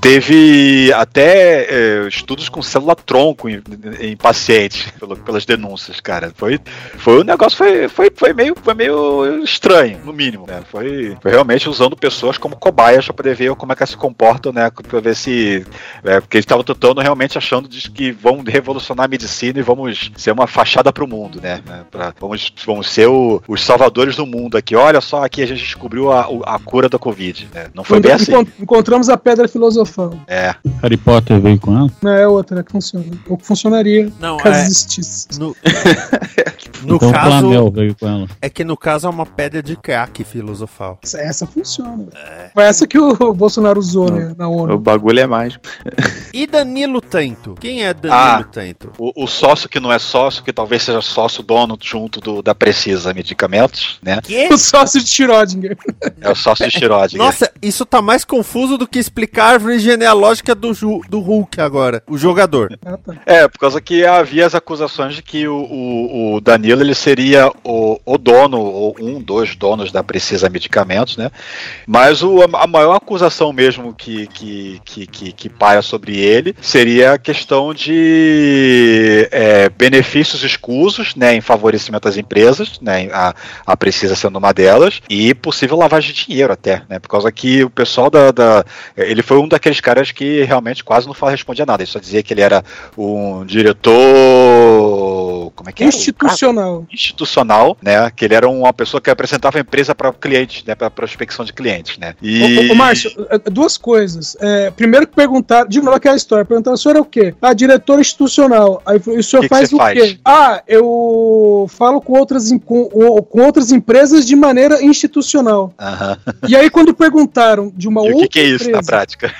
Teve até eh, estudos com célula tronco em, em pacientes pelo- pelas denúncias, cara. Foi, foi um negócio foi, foi, foi meio foi meio estranho, no mínimo, né? Foi, foi realmente usando pessoas como cobaias para poder ver como é que elas se comportam, né? Para ver se é, porque eles estavam tentando realmente achando de que vão revolucionar a medicina e vamos ser uma fachada para o mundo, né? né, pra- vamos, vamos ser o- os salvadores do mundo aqui. Olha só, aqui a gente descobriu a, a cura da Covid. né? Não foi bem assim. Encont- Encontramos a pedra filosofal. É. Harry Potter veio com ela? Não é outra que funciona. Ou que funcionaria Não, caso é- existisse. No, no então o caso, Planel veio com ela. é que no caso é uma pedra de crack filosofal. Essa, essa funciona. Foi essa que o Bolsonaro usou né, na O ONU. bagulho é mágico. E Danilo Tento? Quem é Danilo Ah. Tento? O, o sócio que não é sócio, que talvez seja sócio dono junto do, da Precisa Medicamentos, né? O sócio de Schrödinger. É o sócio de Schrödinger. Nossa, isso tá mais confuso do que explicar a árvore genealógica do, Ju- do Hulk agora, o jogador. Ah, tá. É, por causa que havia as acusações de que o, o, o Danilo ele seria o, o dono, ou um dos donos da Precisa Medicamentos, né? Mas o, a maior acusação mesmo que, que, que, que, que paira sobre ele seria a questão de é, benefícios escusos, né, em favorecimento às empresas, né, a, a Precisa sendo uma delas, e possível lavagem de dinheiro até, né? Por causa que o pessoal da, da ele foi um daqueles caras que realmente quase não respondia nada. Ele só dizia que ele era um diretor. Como é que é? Institucional. Institucional, né? Que ele era uma pessoa que apresentava a empresa para clientes, né? Para prospecção de clientes, né? Ô, ô, ô, Márcio, é, duas coisas. É, primeiro que perguntaram, de novo aquela história, perguntaram, o senhor é o quê? Ah, diretor institucional. Aí e o senhor Que que faz você o faz? quê? Ah, eu falo com outras, com, o- com outras empresas de maneira institucional. E aí, quando perguntaram de uma E o outra que, que é isso na empresa, prática?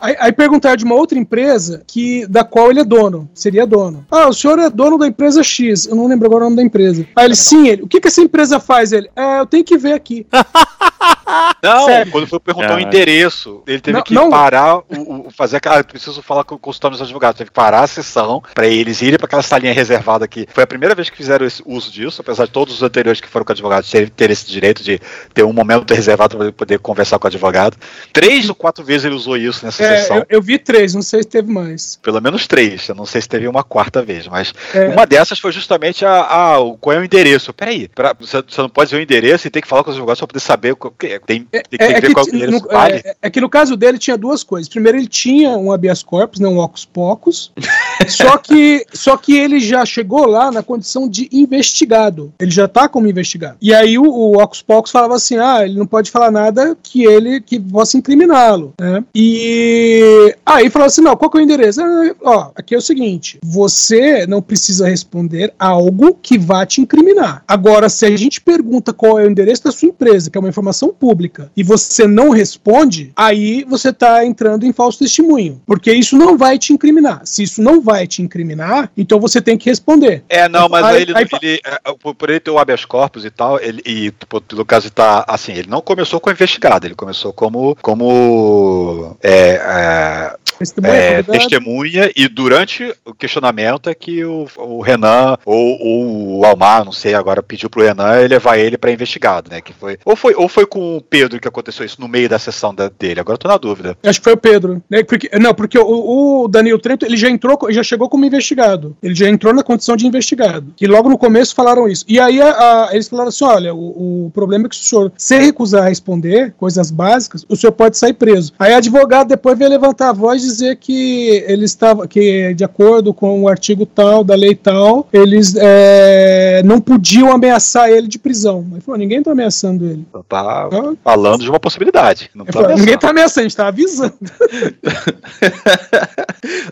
Aí, aí perguntaram de uma outra empresa que, da qual ele é dono, seria dono. Ah, o senhor é dono da empresa X, eu não lembro agora o nome da empresa. Aí ele, sim, ele, o que, que essa empresa faz? Ele, é, eu tenho que ver aqui. Não, Sério? quando foi perguntar o Caralho. endereço, ele teve Não, que não. parar, o, o- fazer aquela. Ah, preciso falar com consultar nos advogados. Teve que parar a sessão para eles irem para aquela salinha reservada aqui. Foi a primeira vez que fizeram esse uso disso, apesar de todos os anteriores que foram com advogados terem ter esse direito de ter um momento reservado para poder conversar com o advogado. Três ou quatro vezes ele usou isso nessa É, sessão. eu, eu vi três, não sei se teve mais. Pelo menos três. Eu não sei se teve uma quarta vez, mas É. uma dessas foi justamente a, a- o- qual é o endereço. Peraí, pra, você, você não pode ver o endereço e tem que falar com os advogados para poder saber. o que- Tem, tem que, É, é ver que, qual é endereço no, vale. é, é que no caso dele tinha duas coisas. Primeiro, ele tinha um habeas corpus, né, um ocus pocus. Só que, só que ele já chegou lá na condição de investigado. Ele já tá como investigado. E aí o, o Ocus Pocus falava assim: ah, ele não pode falar nada que ele que possa incriminá-lo. Né? E aí falava assim: não, qual que é o endereço? Ah, ó, aqui é o seguinte: você não precisa responder algo que vá te incriminar. Agora, se a gente pergunta qual é o endereço da sua empresa, que é uma informação pública, e você não responde, aí você tá entrando em falso testemunho. Porque isso não vai te incriminar. Se isso não vai te incriminar, então você tem que responder. É, não, mas Aí- ele, aí- ele é, por- ele ter o habeas corpus e tal, ele, e no caso tá assim, ele não começou como investigado, ele começou como como é, é, Testemunha, é, testemunha e durante o questionamento é que o, o Renan ou, ou o Almar, não sei agora, pediu pro Renan levar ele para investigado, né? Que foi ou foi ou foi com o Pedro que aconteceu isso no meio da sessão da- dele. Agora eu tô na dúvida. Acho que foi o Pedro, né? Porque, não, porque o, o Danilo Trento ele já entrou, já chegou como investigado. Ele já entrou na condição de investigado. Que logo no começo falaram isso. E aí a- a- eles falaram assim: olha, o, o problema é que se o senhor se recusar a responder coisas básicas, o senhor pode sair preso. Aí a advogado depois veio levantar a voz e dizer que ele estava, que de acordo com o artigo tal, da lei tal, eles é, não podiam ameaçar ele de prisão. Ele falou: ninguém tá ameaçando ele. Tá falando de uma possibilidade. Não Ele tá falou, ninguém ameaçando. tá ameaçando, a gente tá avisando.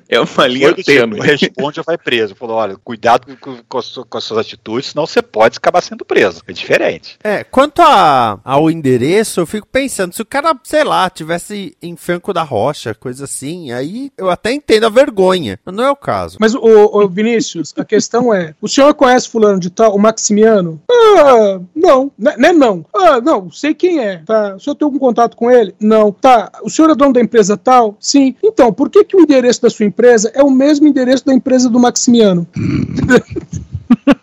É uma linha tênue. responde ou vai preso. Falou, olha, cuidado com, com, com as suas atitudes, senão você pode acabar sendo preso. É diferente. É, quanto a, ao endereço, eu fico pensando, se o cara, sei lá, tivesse em Franco da Rocha, coisa assim, aí eu até entendo a vergonha. Mas não é o caso. Mas, o, o Vinícius, a questão é: o senhor conhece fulano de tal, o Maximiano? Ah, não, né, né, não. Ah, não, sei quem é. Tá. O senhor tem algum contato com ele? Não. Tá. O senhor é dono da empresa tal? Sim. Então, por que, que o endereço da sua empresa é o mesmo endereço da empresa do Maximiano?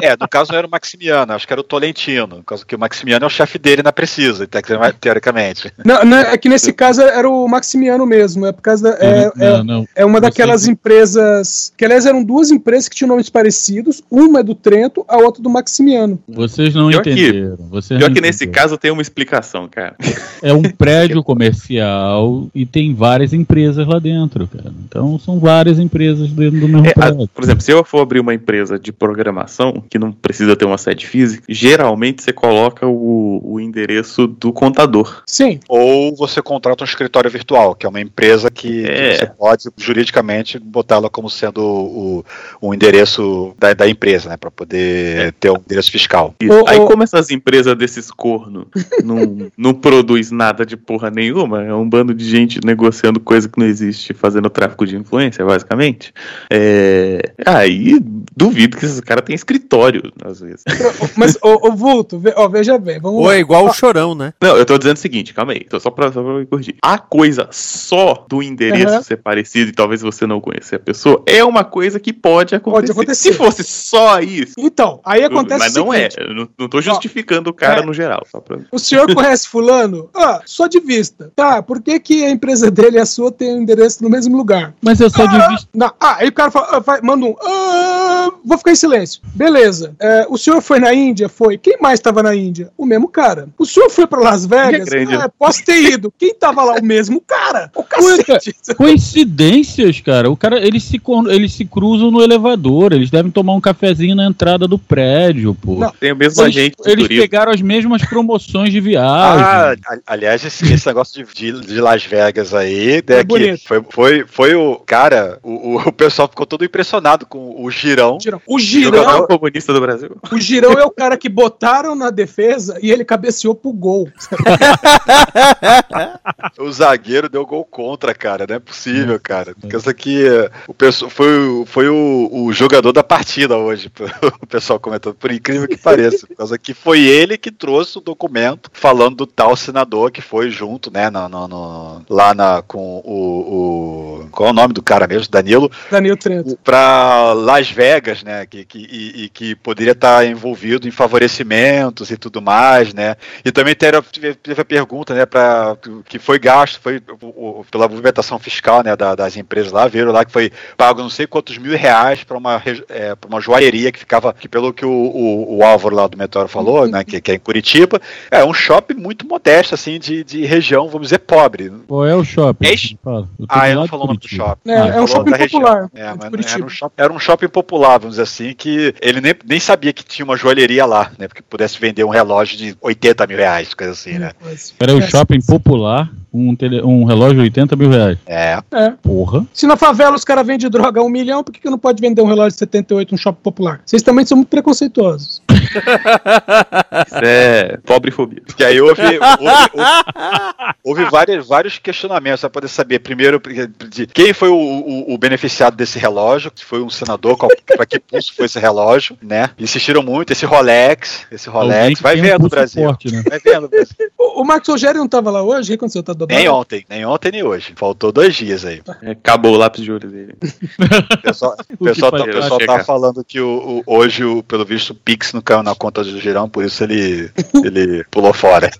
É, no caso não era o Maximiano, acho que era o Tolentino. No caso que o Maximiano é o chefe dele na Precisa, te- teoricamente. Não, não, é que nesse caso era o Maximiano mesmo. É por causa da. É, Não, é- não. é uma daquelas empresas. Que aliás eram duas empresas que tinham nomes parecidos. Uma é do Trento, a outra do Maximiano. Vocês não Pior que- entenderam. Vocês Pior não que nesse entenderam. caso tem uma explicação, cara. É um prédio comercial e tem várias empresas lá dentro, cara. Então são várias empresas dentro do mesmo É, a- prédio. por exemplo, se eu for abrir uma empresa de programação, que não precisa ter uma sede física, geralmente você coloca o, o endereço do contador. Sim. Ou você contrata um escritório virtual, que é uma empresa que, que É. você pode juridicamente botá-la como sendo o, o endereço da, da empresa, né? Para poder ter um endereço fiscal. Isso. Ô, Aí, ô- como essas empresas desses corno não, não produz nada de porra nenhuma, é um bando de gente negociando coisa que não existe, fazendo tráfico de influência, basicamente. É, aí duvido que esses caras têm escritório, às vezes. Mas, ô, ô Vulto, ve- ó, veja bem, vamos Ou lá. é igual o chorão, né? Não, eu tô dizendo o seguinte, calma aí, tô só pra, só pra me corrigir. A coisa só do endereço Aham. ser parecido e talvez você não conhecer a pessoa é uma coisa que pode acontecer. acontecer. Se fosse só isso. Então, aí acontece Mas o não é, seguinte, eu não, não tô justificando o cara é. no geral, só pra. O senhor conhece fulano? Ah, só de vista. Tá, por que, que a empresa dele e a sua tem o endereço no mesmo lugar? Mas é só de Ah, vista. não. Ah, aí o cara fala, ah, vai- manda um. ah, vou ficar em silêncio. Beleza. É, o senhor foi na Índia? Foi. Quem mais estava na Índia? O mesmo cara. O senhor foi pra Las Vegas? né? Ah, posso ter ido. Quem tava lá? O mesmo cara. O cacete. coincidências, cara. O cara, eles se, eles se cruzam no elevador. Eles devem tomar um cafezinho na entrada do prédio, pô. Não, Tem o mesmo Eles, agente eles turismo. pegaram as mesmas promoções de Ah, viagem. a- aliás, esse, esse negócio de, de, de Las Vegas aí, né, É que foi, foi, foi o cara, o, o, o pessoal ficou todo impressionado com o girão. Girão. O Jogador girão, comunista do Brasil. o girão é o cara que botaram na defesa e ele cabeceou pro gol. O zagueiro deu gol contra, cara. Não é possível, cara. Porque isso aqui eh, o pessoal, foi, o- foi o, o jogador da partida hoje. O pessoal comentando, por incrível que pareça. Por causa que foi ele que trouxe o documento falando do tal senador que foi junto, né? No, no- no- lá na, com o, o. Qual é o nome do cara mesmo? Danilo. Danilo Trento. Para Las Vegas, né? Que, que, e, e que poderia estar envolvido em favorecimentos e tudo mais, né? E também teve, a pergunta, né? Para que foi gasto, foi o- o- pela movimentação fiscal, né? da- das empresas lá, viram lá que foi pago não sei quantos mil reais para uma é, pra uma joalheria que ficava, que pelo que o, o, o Álvaro lá do Meteoro falou, né? Que, que é em Curitiba, é um shopping muito modesto, assim, de, de região, vamos dizer, pobre. Qual é o shopping? É Ah, eu não falou o nome do shopping. É, é um shopping popular, É, mas era, um shopping, era um shopping popular, vamos dizer assim, que ele nem, nem sabia que tinha uma joalheria lá, né? Porque pudesse vender um relógio de 80 mil reais, coisa assim, né? Era o shopping popular, um, tele, um relógio de 80 mil reais. É. É. Porra. Se na favela os caras vendem droga a um milhão, por que, que não pode vender um relógio de 78 no shopping popular? Vocês também são muito preconceituosos. Isso é pobrefobia. Que aí houve, houve, houve, houve vários, vários questionamentos para poder saber, primeiro, de quem foi o, o- o beneficiado desse relógio, se foi um senador, para que pulso foi esse relógio, né? Insistiram muito, esse Rolex, esse Rolex, vai um vendo, pulso Brasil. forte, né? Vai vendo, Brasil. O, o Marcos Rogério não tava lá hoje? O que aconteceu? Tá Nem ontem, nem ontem nem hoje. Faltou dois dias aí. Acabou o lápis de olho dele. O pessoal, o pessoal, tá, pessoal tá Chegar. falando que o, o- hoje, o, pelo visto, o Pix não caiu na conta do Girão, por isso ele, ele pulou fora.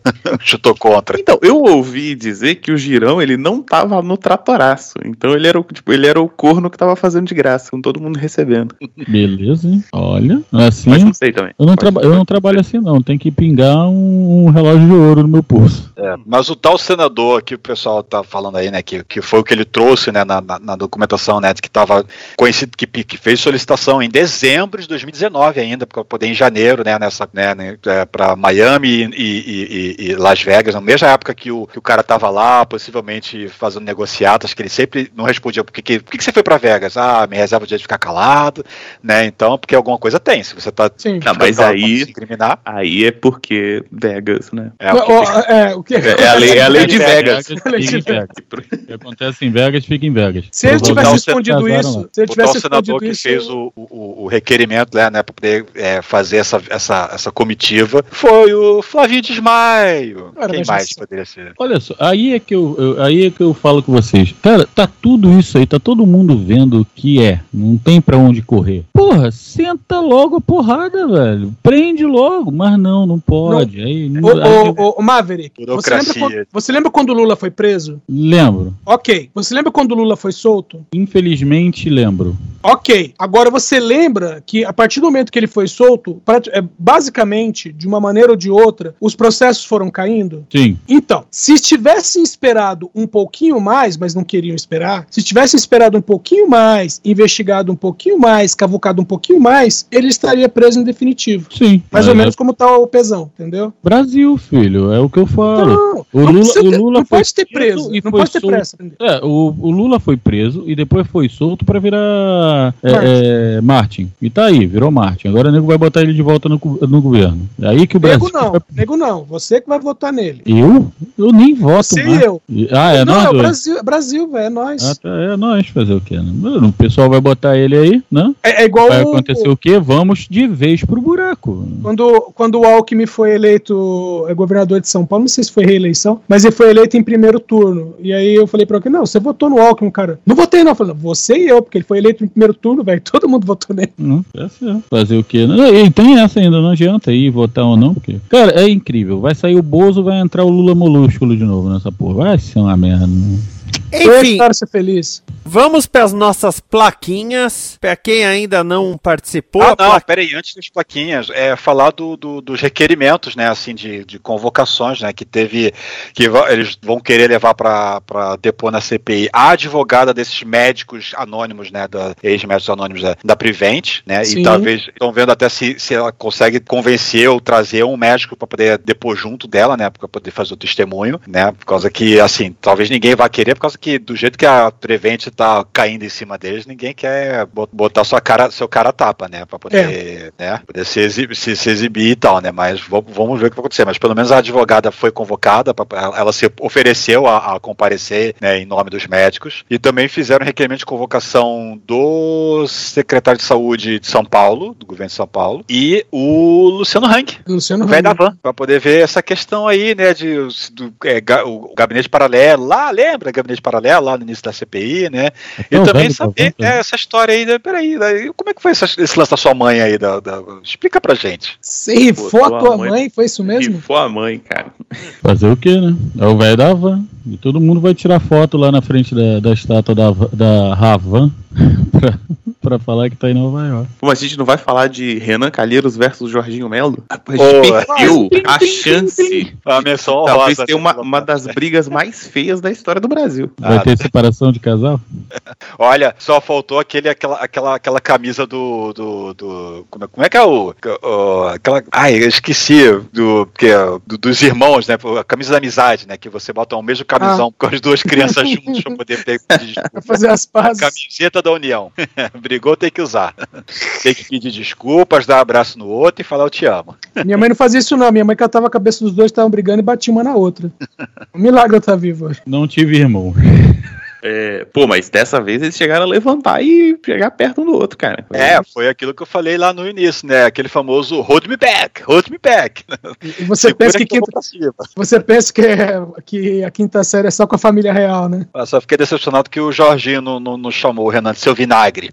Chutou contra. Então, eu ouvi dizer que o Girão, ele não tava no tratoraço. Então ele era o, tipo, ele era o corno que tava fazendo de graça, com todo mundo recebendo. Beleza, hein? Olha, assim. Mas não sei também. Eu não, traba- eu não trabalho assim, não. Tem que pingar um, um relógio de ouro no meu pulso. É, mas o tal senador que o pessoal tá falando aí, né, que, que foi o que ele trouxe, né, na, na- na documentação, né, que estava conhecido, que, que fez solicitação em dezembro de 2019 ainda, para poder ir em janeiro, né, nessa, né, né para Miami e, e- e- e Las Vegas, na mesma época que o, que o cara tava lá, possivelmente fazendo negociatas, que ele sempre não respondia, por que, que, por que que você foi para Vegas? Ah, me reserva o dia de ficar calado, né, então, porque alguma coisa tem, se você tá... Sim. Não, mas aí- se incriminar, Aí é porque Vegas, né? é, o que é, o que É, é a lei, é a lei de Vegas. Fica em Vegas. O que acontece em Vegas, fica em Vegas. Se ele tivesse escondido isso, se ele o tivesse senador escondido que isso. fez o, o, o requerimento né, né, para poder é, fazer essa, essa, essa comitiva foi o Flavinho Desmaio. Cara, Quem mais poderia ser? Olha só, aí é que eu, eu- aí é que eu falo com vocês. Cara, tá tudo isso aí, tá todo mundo vendo o que é. Não tem pra onde correr. Porra, senta logo a porrada, velho. Prende logo, mas não, não pode. Aí, Ô, aí- ô, ô, ô, Maverick, você lembra, quando, você lembra quando o Lula foi preso? lembro. Ok. Você lembra quando o Lula foi solto? Infelizmente lembro. Ok. Agora você lembra que a partir do momento que ele foi solto, é, basicamente, de uma maneira ou de outra, os processos foram caindo? Sim. Então, se tivessem esperado um pouquinho mais, mas não queriam esperar, se tivessem esperado um pouquinho mais, investigado um pouquinho mais, cavucado um pouquinho mais, ele estaria preso em definitivo. Sim. Mais ou É, menos como tá o pesão, entendeu? Brasil, filho, é o que eu falo. Não, o Lula, o Lula não pode ter preso, e não pode ter pressa. entendeu? É, o, o Lula foi preso e depois foi solto pra virar é, Martin. é, Martin. E tá aí, virou Martin. Agora o nego vai botar ele de volta no, no governo. É aí que o Brasil. Nego não, nego não, você que vai votar nele. Eu? Eu nem voto Você e eu. Ah, é não, nós é o? Brasil, é Brasil, velho, é nós. Ah, tá, é nós fazer o quê? Né? O pessoal vai botar ele aí, né? É, é igual Vai o- acontecer o quê? Vamos de vez pro buraco. Quando, quando o Alckmin foi eleito é, governador de São Paulo, não sei se foi reeleição, mas ele foi eleito em primeiro turno. E aí eu falei pra ele, não, você votou no Alckmin, cara. Não votei, não. Eu falei, você e eu, porque ele foi eleito em primeiro turno, velho. Todo mundo votou nele. Não, é certo. Fazer o quê? Não, e tem essa ainda, não adianta ir votar ou não, porque. Cara, é incrível. Vai sair o Bozo, vai entrar o Lula Molúsculo de novo nessa porra. Vai ser uma merda. né? Eu Enfim, espero ser feliz. vamos para as nossas plaquinhas. Para quem ainda não participou, Ah, não, pla- peraí, antes das plaquinhas, é falar do, do- dos requerimentos, né, assim, de, de convocações, né, que teve, que eles vão querer levar para depor na CPI a advogada desses médicos anônimos, né, da, ex-médicos anônimos da, da Prevent, né, Sim. e talvez estão vendo até se, se ela consegue convencer ou trazer um médico para poder depor junto dela, né, para poder fazer o testemunho, né, por causa que, assim, talvez ninguém vá querer, causa que do jeito que a Prevent tá caindo em cima deles, ninguém quer bo- botar sua cara, seu cara tapa, né, para poder, né, poder se, exibir, se, se exibir e tal, né, mas vamos, ver o que vai acontecer, mas pelo menos a advogada foi convocada, pra, ela- se ofereceu a, a comparecer, né, em nome dos médicos, e também fizeram requerimento de convocação do secretário de saúde de São Paulo, do governo de São Paulo, e o Luciano Hang, Luciano velho da van, pra poder ver essa questão aí, né, de do, é, ga- o gabinete paralelo, lá, lembra? Gabinete paralelo, lá no início da CPI, né? E É também saber van, né, essa história aí, né, peraí, né, como é que foi essa- esse lance da sua mãe aí? Da, da- explica pra gente. Você rifou a tua mãe- mãe, foi isso mesmo? Rifou a mãe, cara. Fazer o quê, né? É o velho da van. E todo mundo vai tirar foto lá na frente da, da estátua da, da Ravan. pra- pra falar que tá em Nova York. Pô, mas a gente não vai falar de Renan Calheiros versus Jorginho Melo? A Pô, gente perdeu a chance. A menção Talvez honrosa. tenha uma, uma das brigas mais feias da história do Brasil. Vai Ah, ter separação de casal? Olha, só faltou aquele, aquela, aquela, aquela camisa do. do, do- como, é, como é que é o. o- aquela, ai, eu esqueci. Do, que, é, do- dos irmãos, né? A camisa da amizade, né? Que você bota um mesmo camisão com as duas crianças juntas pra poder pedir desculpa. Pra fazer as pazes. Camiseta da União. Brigou, tem que usar. Tem que pedir desculpas, dar abraço no outro e falar eu te amo. Minha mãe não fazia isso, não. Minha mãe catava a cabeça dos dois, estavam brigando e batia uma na outra. Um milagre eu estar vivo hoje. Não tive irmão. more É, pô, mas dessa vez eles chegaram a levantar e chegar perto um do outro, cara. É, foi aquilo que eu falei lá no início, né? Aquele famoso hold me back, hold me back. E você Segura pensa que, que quinta, você pensa que, é- que a quinta série é só com a família real, né? Eu só fiquei decepcionado que o Jorginho não, não, não chamou o Renan de seu vinagre.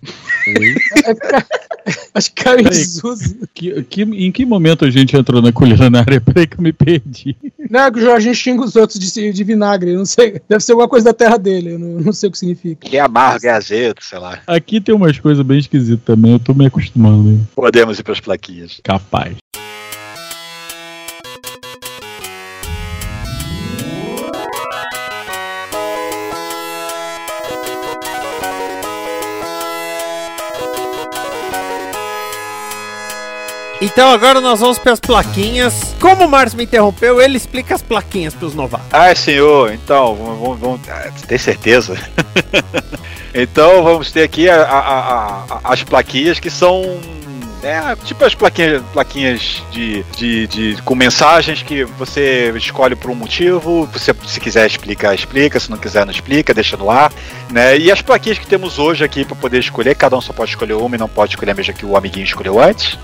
Acho que caiu em Peraí. desuso. Que, que- em que momento a gente entrou na culinária? Peraí que eu me perdi. Não, é que o Jorginho xinga os outros de, de vinagre. Não sei. Deve ser alguma coisa da terra dele. Não, não sei o que significa. Que é amargo, é azedo, sei lá. Aqui tem umas coisas bem esquisitas também, eu tô me acostumando. hein? Podemos ir pras plaquinhas. Capaz. Então agora nós vamos para as plaquinhas. Como o Márcio me interrompeu, ele explica as plaquinhas para os novatos. Ai, senhor, então, vamos. vamos, vamos ah, tem certeza? então, vamos ter aqui a- a- a- as plaquinhas que são. É, tipo as plaquinhas, plaquinhas de, de, de- com mensagens que você escolhe por um motivo. Você, se quiser explicar, explica. Se não quiser, não explica, deixa no ar. Né? E as plaquinhas que temos hoje aqui para poder escolher, cada um só pode escolher uma e não pode escolher a mesma que o amiguinho escolheu antes.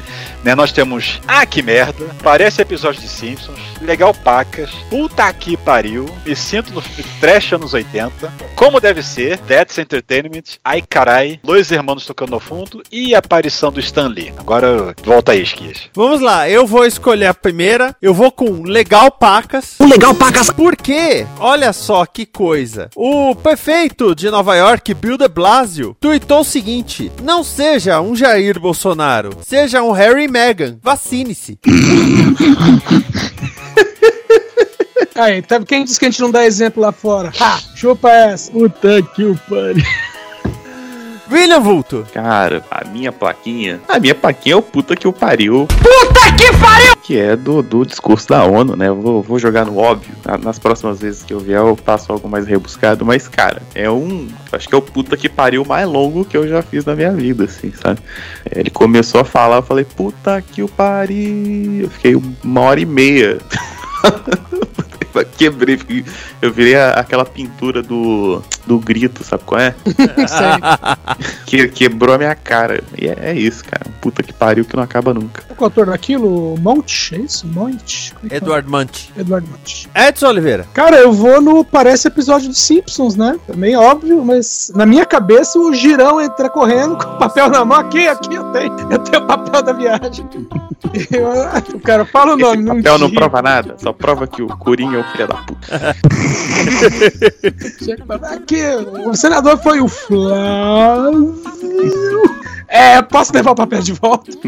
Né? Nós temos Ah, que merda, parece episódio de Simpsons, Legal Pacas, Puta que pariu, Me sinto no Trash anos 80, Como deve ser, That's Entertainment, Ai carai, Dois Irmãos tocando no fundo e a aparição do Stan Lee. Agora volta aí, Esquias. Vamos lá, eu vou escolher a primeira. Eu vou com Legal Pacas. O Legal Pacas. Por quê? Olha só que coisa. O prefeito de Nova York, Bill de Blasio, tuitou o seguinte: Não seja um Jair Bolsonaro, seja um Harry Meghan. Vacine-se. Aí, tá, quem disse que a gente não dá exemplo lá fora? Ha! Chupa essa. Puta que o pariu. William Vulto. Cara, a minha plaquinha. A minha plaquinha é o puta que o pariu. Puta que pariu! Que é do, do discurso da ONU, né? Eu vou, vou jogar no óbvio. Na- Nas próximas vezes que eu vier, eu passo algo mais rebuscado. Mas, cara, é um. Acho que é o puta que pariu mais longo que eu já fiz na minha vida, assim, sabe? É, Ele começou a falar, eu falei, puta que o pariu. Eu fiquei uma hora e meia. Quebrei, fiquei- eu virei a- aquela pintura do, do grito, sabe qual é? que quebrou a minha cara. E é, é isso, cara. Puta que pariu que não acaba nunca. É o autor daquilo? Monte? É isso? Monte? É é? Edward Munch. Edward Monte. Edson Oliveira. Cara, eu vou no parece episódio dos Simpsons, né? Também óbvio, mas na minha cabeça o girão entra correndo com o papel na mão. Aqui, aqui eu tenho. Eu tenho o papel da viagem. Eu- o cara fala o nome, não Papel não diga. prova nada, só prova que o Coringa é um filho da puta. Aqui, o senador foi o Flávio. É, posso levar o papel de volta?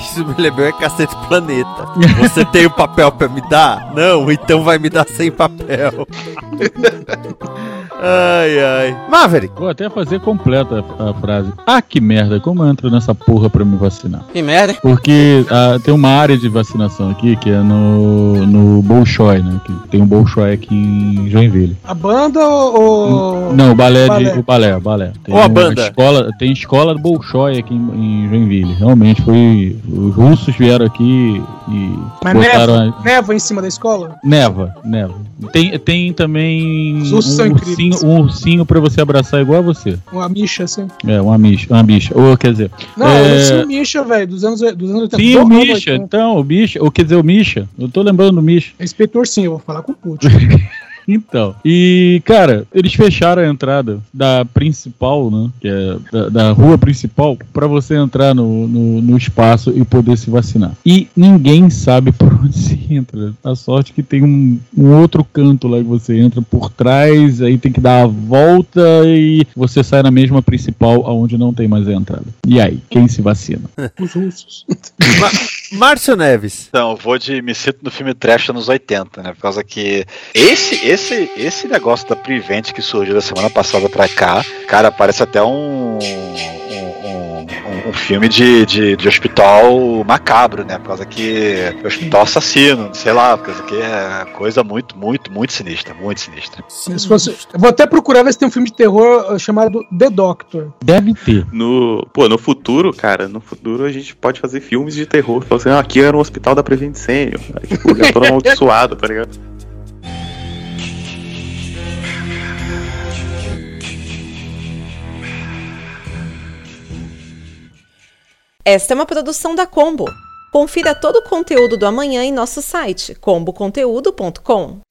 Isso me lembrou é Cacete Planeta. Você tem o papel pra me dar? Não, então vai me dar sem papel. ai, ai. Maverick. Vou até fazer completa a, frase. Ah, que merda, como eu entro nessa porra pra me vacinar? Que merda. Porque ah, tem uma área de vacinação aqui que é no, no Bolshoi, né? Que tem um Bolshoi aqui em Joinville. A banda ou. Não, o balé, balé. de. O balé, o balé. Tem Ou a banda? Escola, tem escola do Bolshoi aqui em, em Joinville. Realmente foi. Os russos vieram aqui e Mas botaram. neva, a- neva em cima da escola? Neva, neva. Tem, tem também Os ursos um são ursinho, um ursinho pra você abraçar igual a você. Uma micha, assim. É, uma bicha. Uma bicha. Ou quer dizer. Não, é... eu sou Misha, velho, dos anos, dos anos 80. Sim, o Misha. 80. Então, o Misha. Ou quer dizer, o Misha. Eu tô lembrando do Misha. Respeito o ursinho, eu vou falar com o Putin. Então, e cara, eles fecharam a entrada da principal, né? Que é da, da rua principal, pra você entrar no, no, no espaço e poder se vacinar. E ninguém sabe por onde se entra. A sorte que tem um, um outro canto lá que você entra por trás, aí tem que dar a volta e você sai na mesma principal, aonde não tem mais a entrada. E aí, quem se vacina? Os russos. Márcio Neves. Então, eu vou de me sinto no filme trash anos 80, né? Por causa que esse esse esse negócio da Prevent que surgiu da semana passada pra cá, cara, parece até um um, um, um filme de, de, de hospital macabro, né? Por causa que hospital assassino, sei lá, por causa que é coisa muito, muito, muito sinistra, muito sinistra. Se fosse- eu vou até procurar ver se tem um filme de terror uh, chamado The Doctor. Deve ter. No, pô, no futuro, cara, no futuro a gente pode fazer filmes de terror. Falar assim, ah, aqui era um hospital da Prevent Senior. Aí, tipo, lugar todo amaldiçoado, tá ligado? Esta é uma produção da Combo. Confira todo o conteúdo do amanhã em nosso site comboconteúdo.com.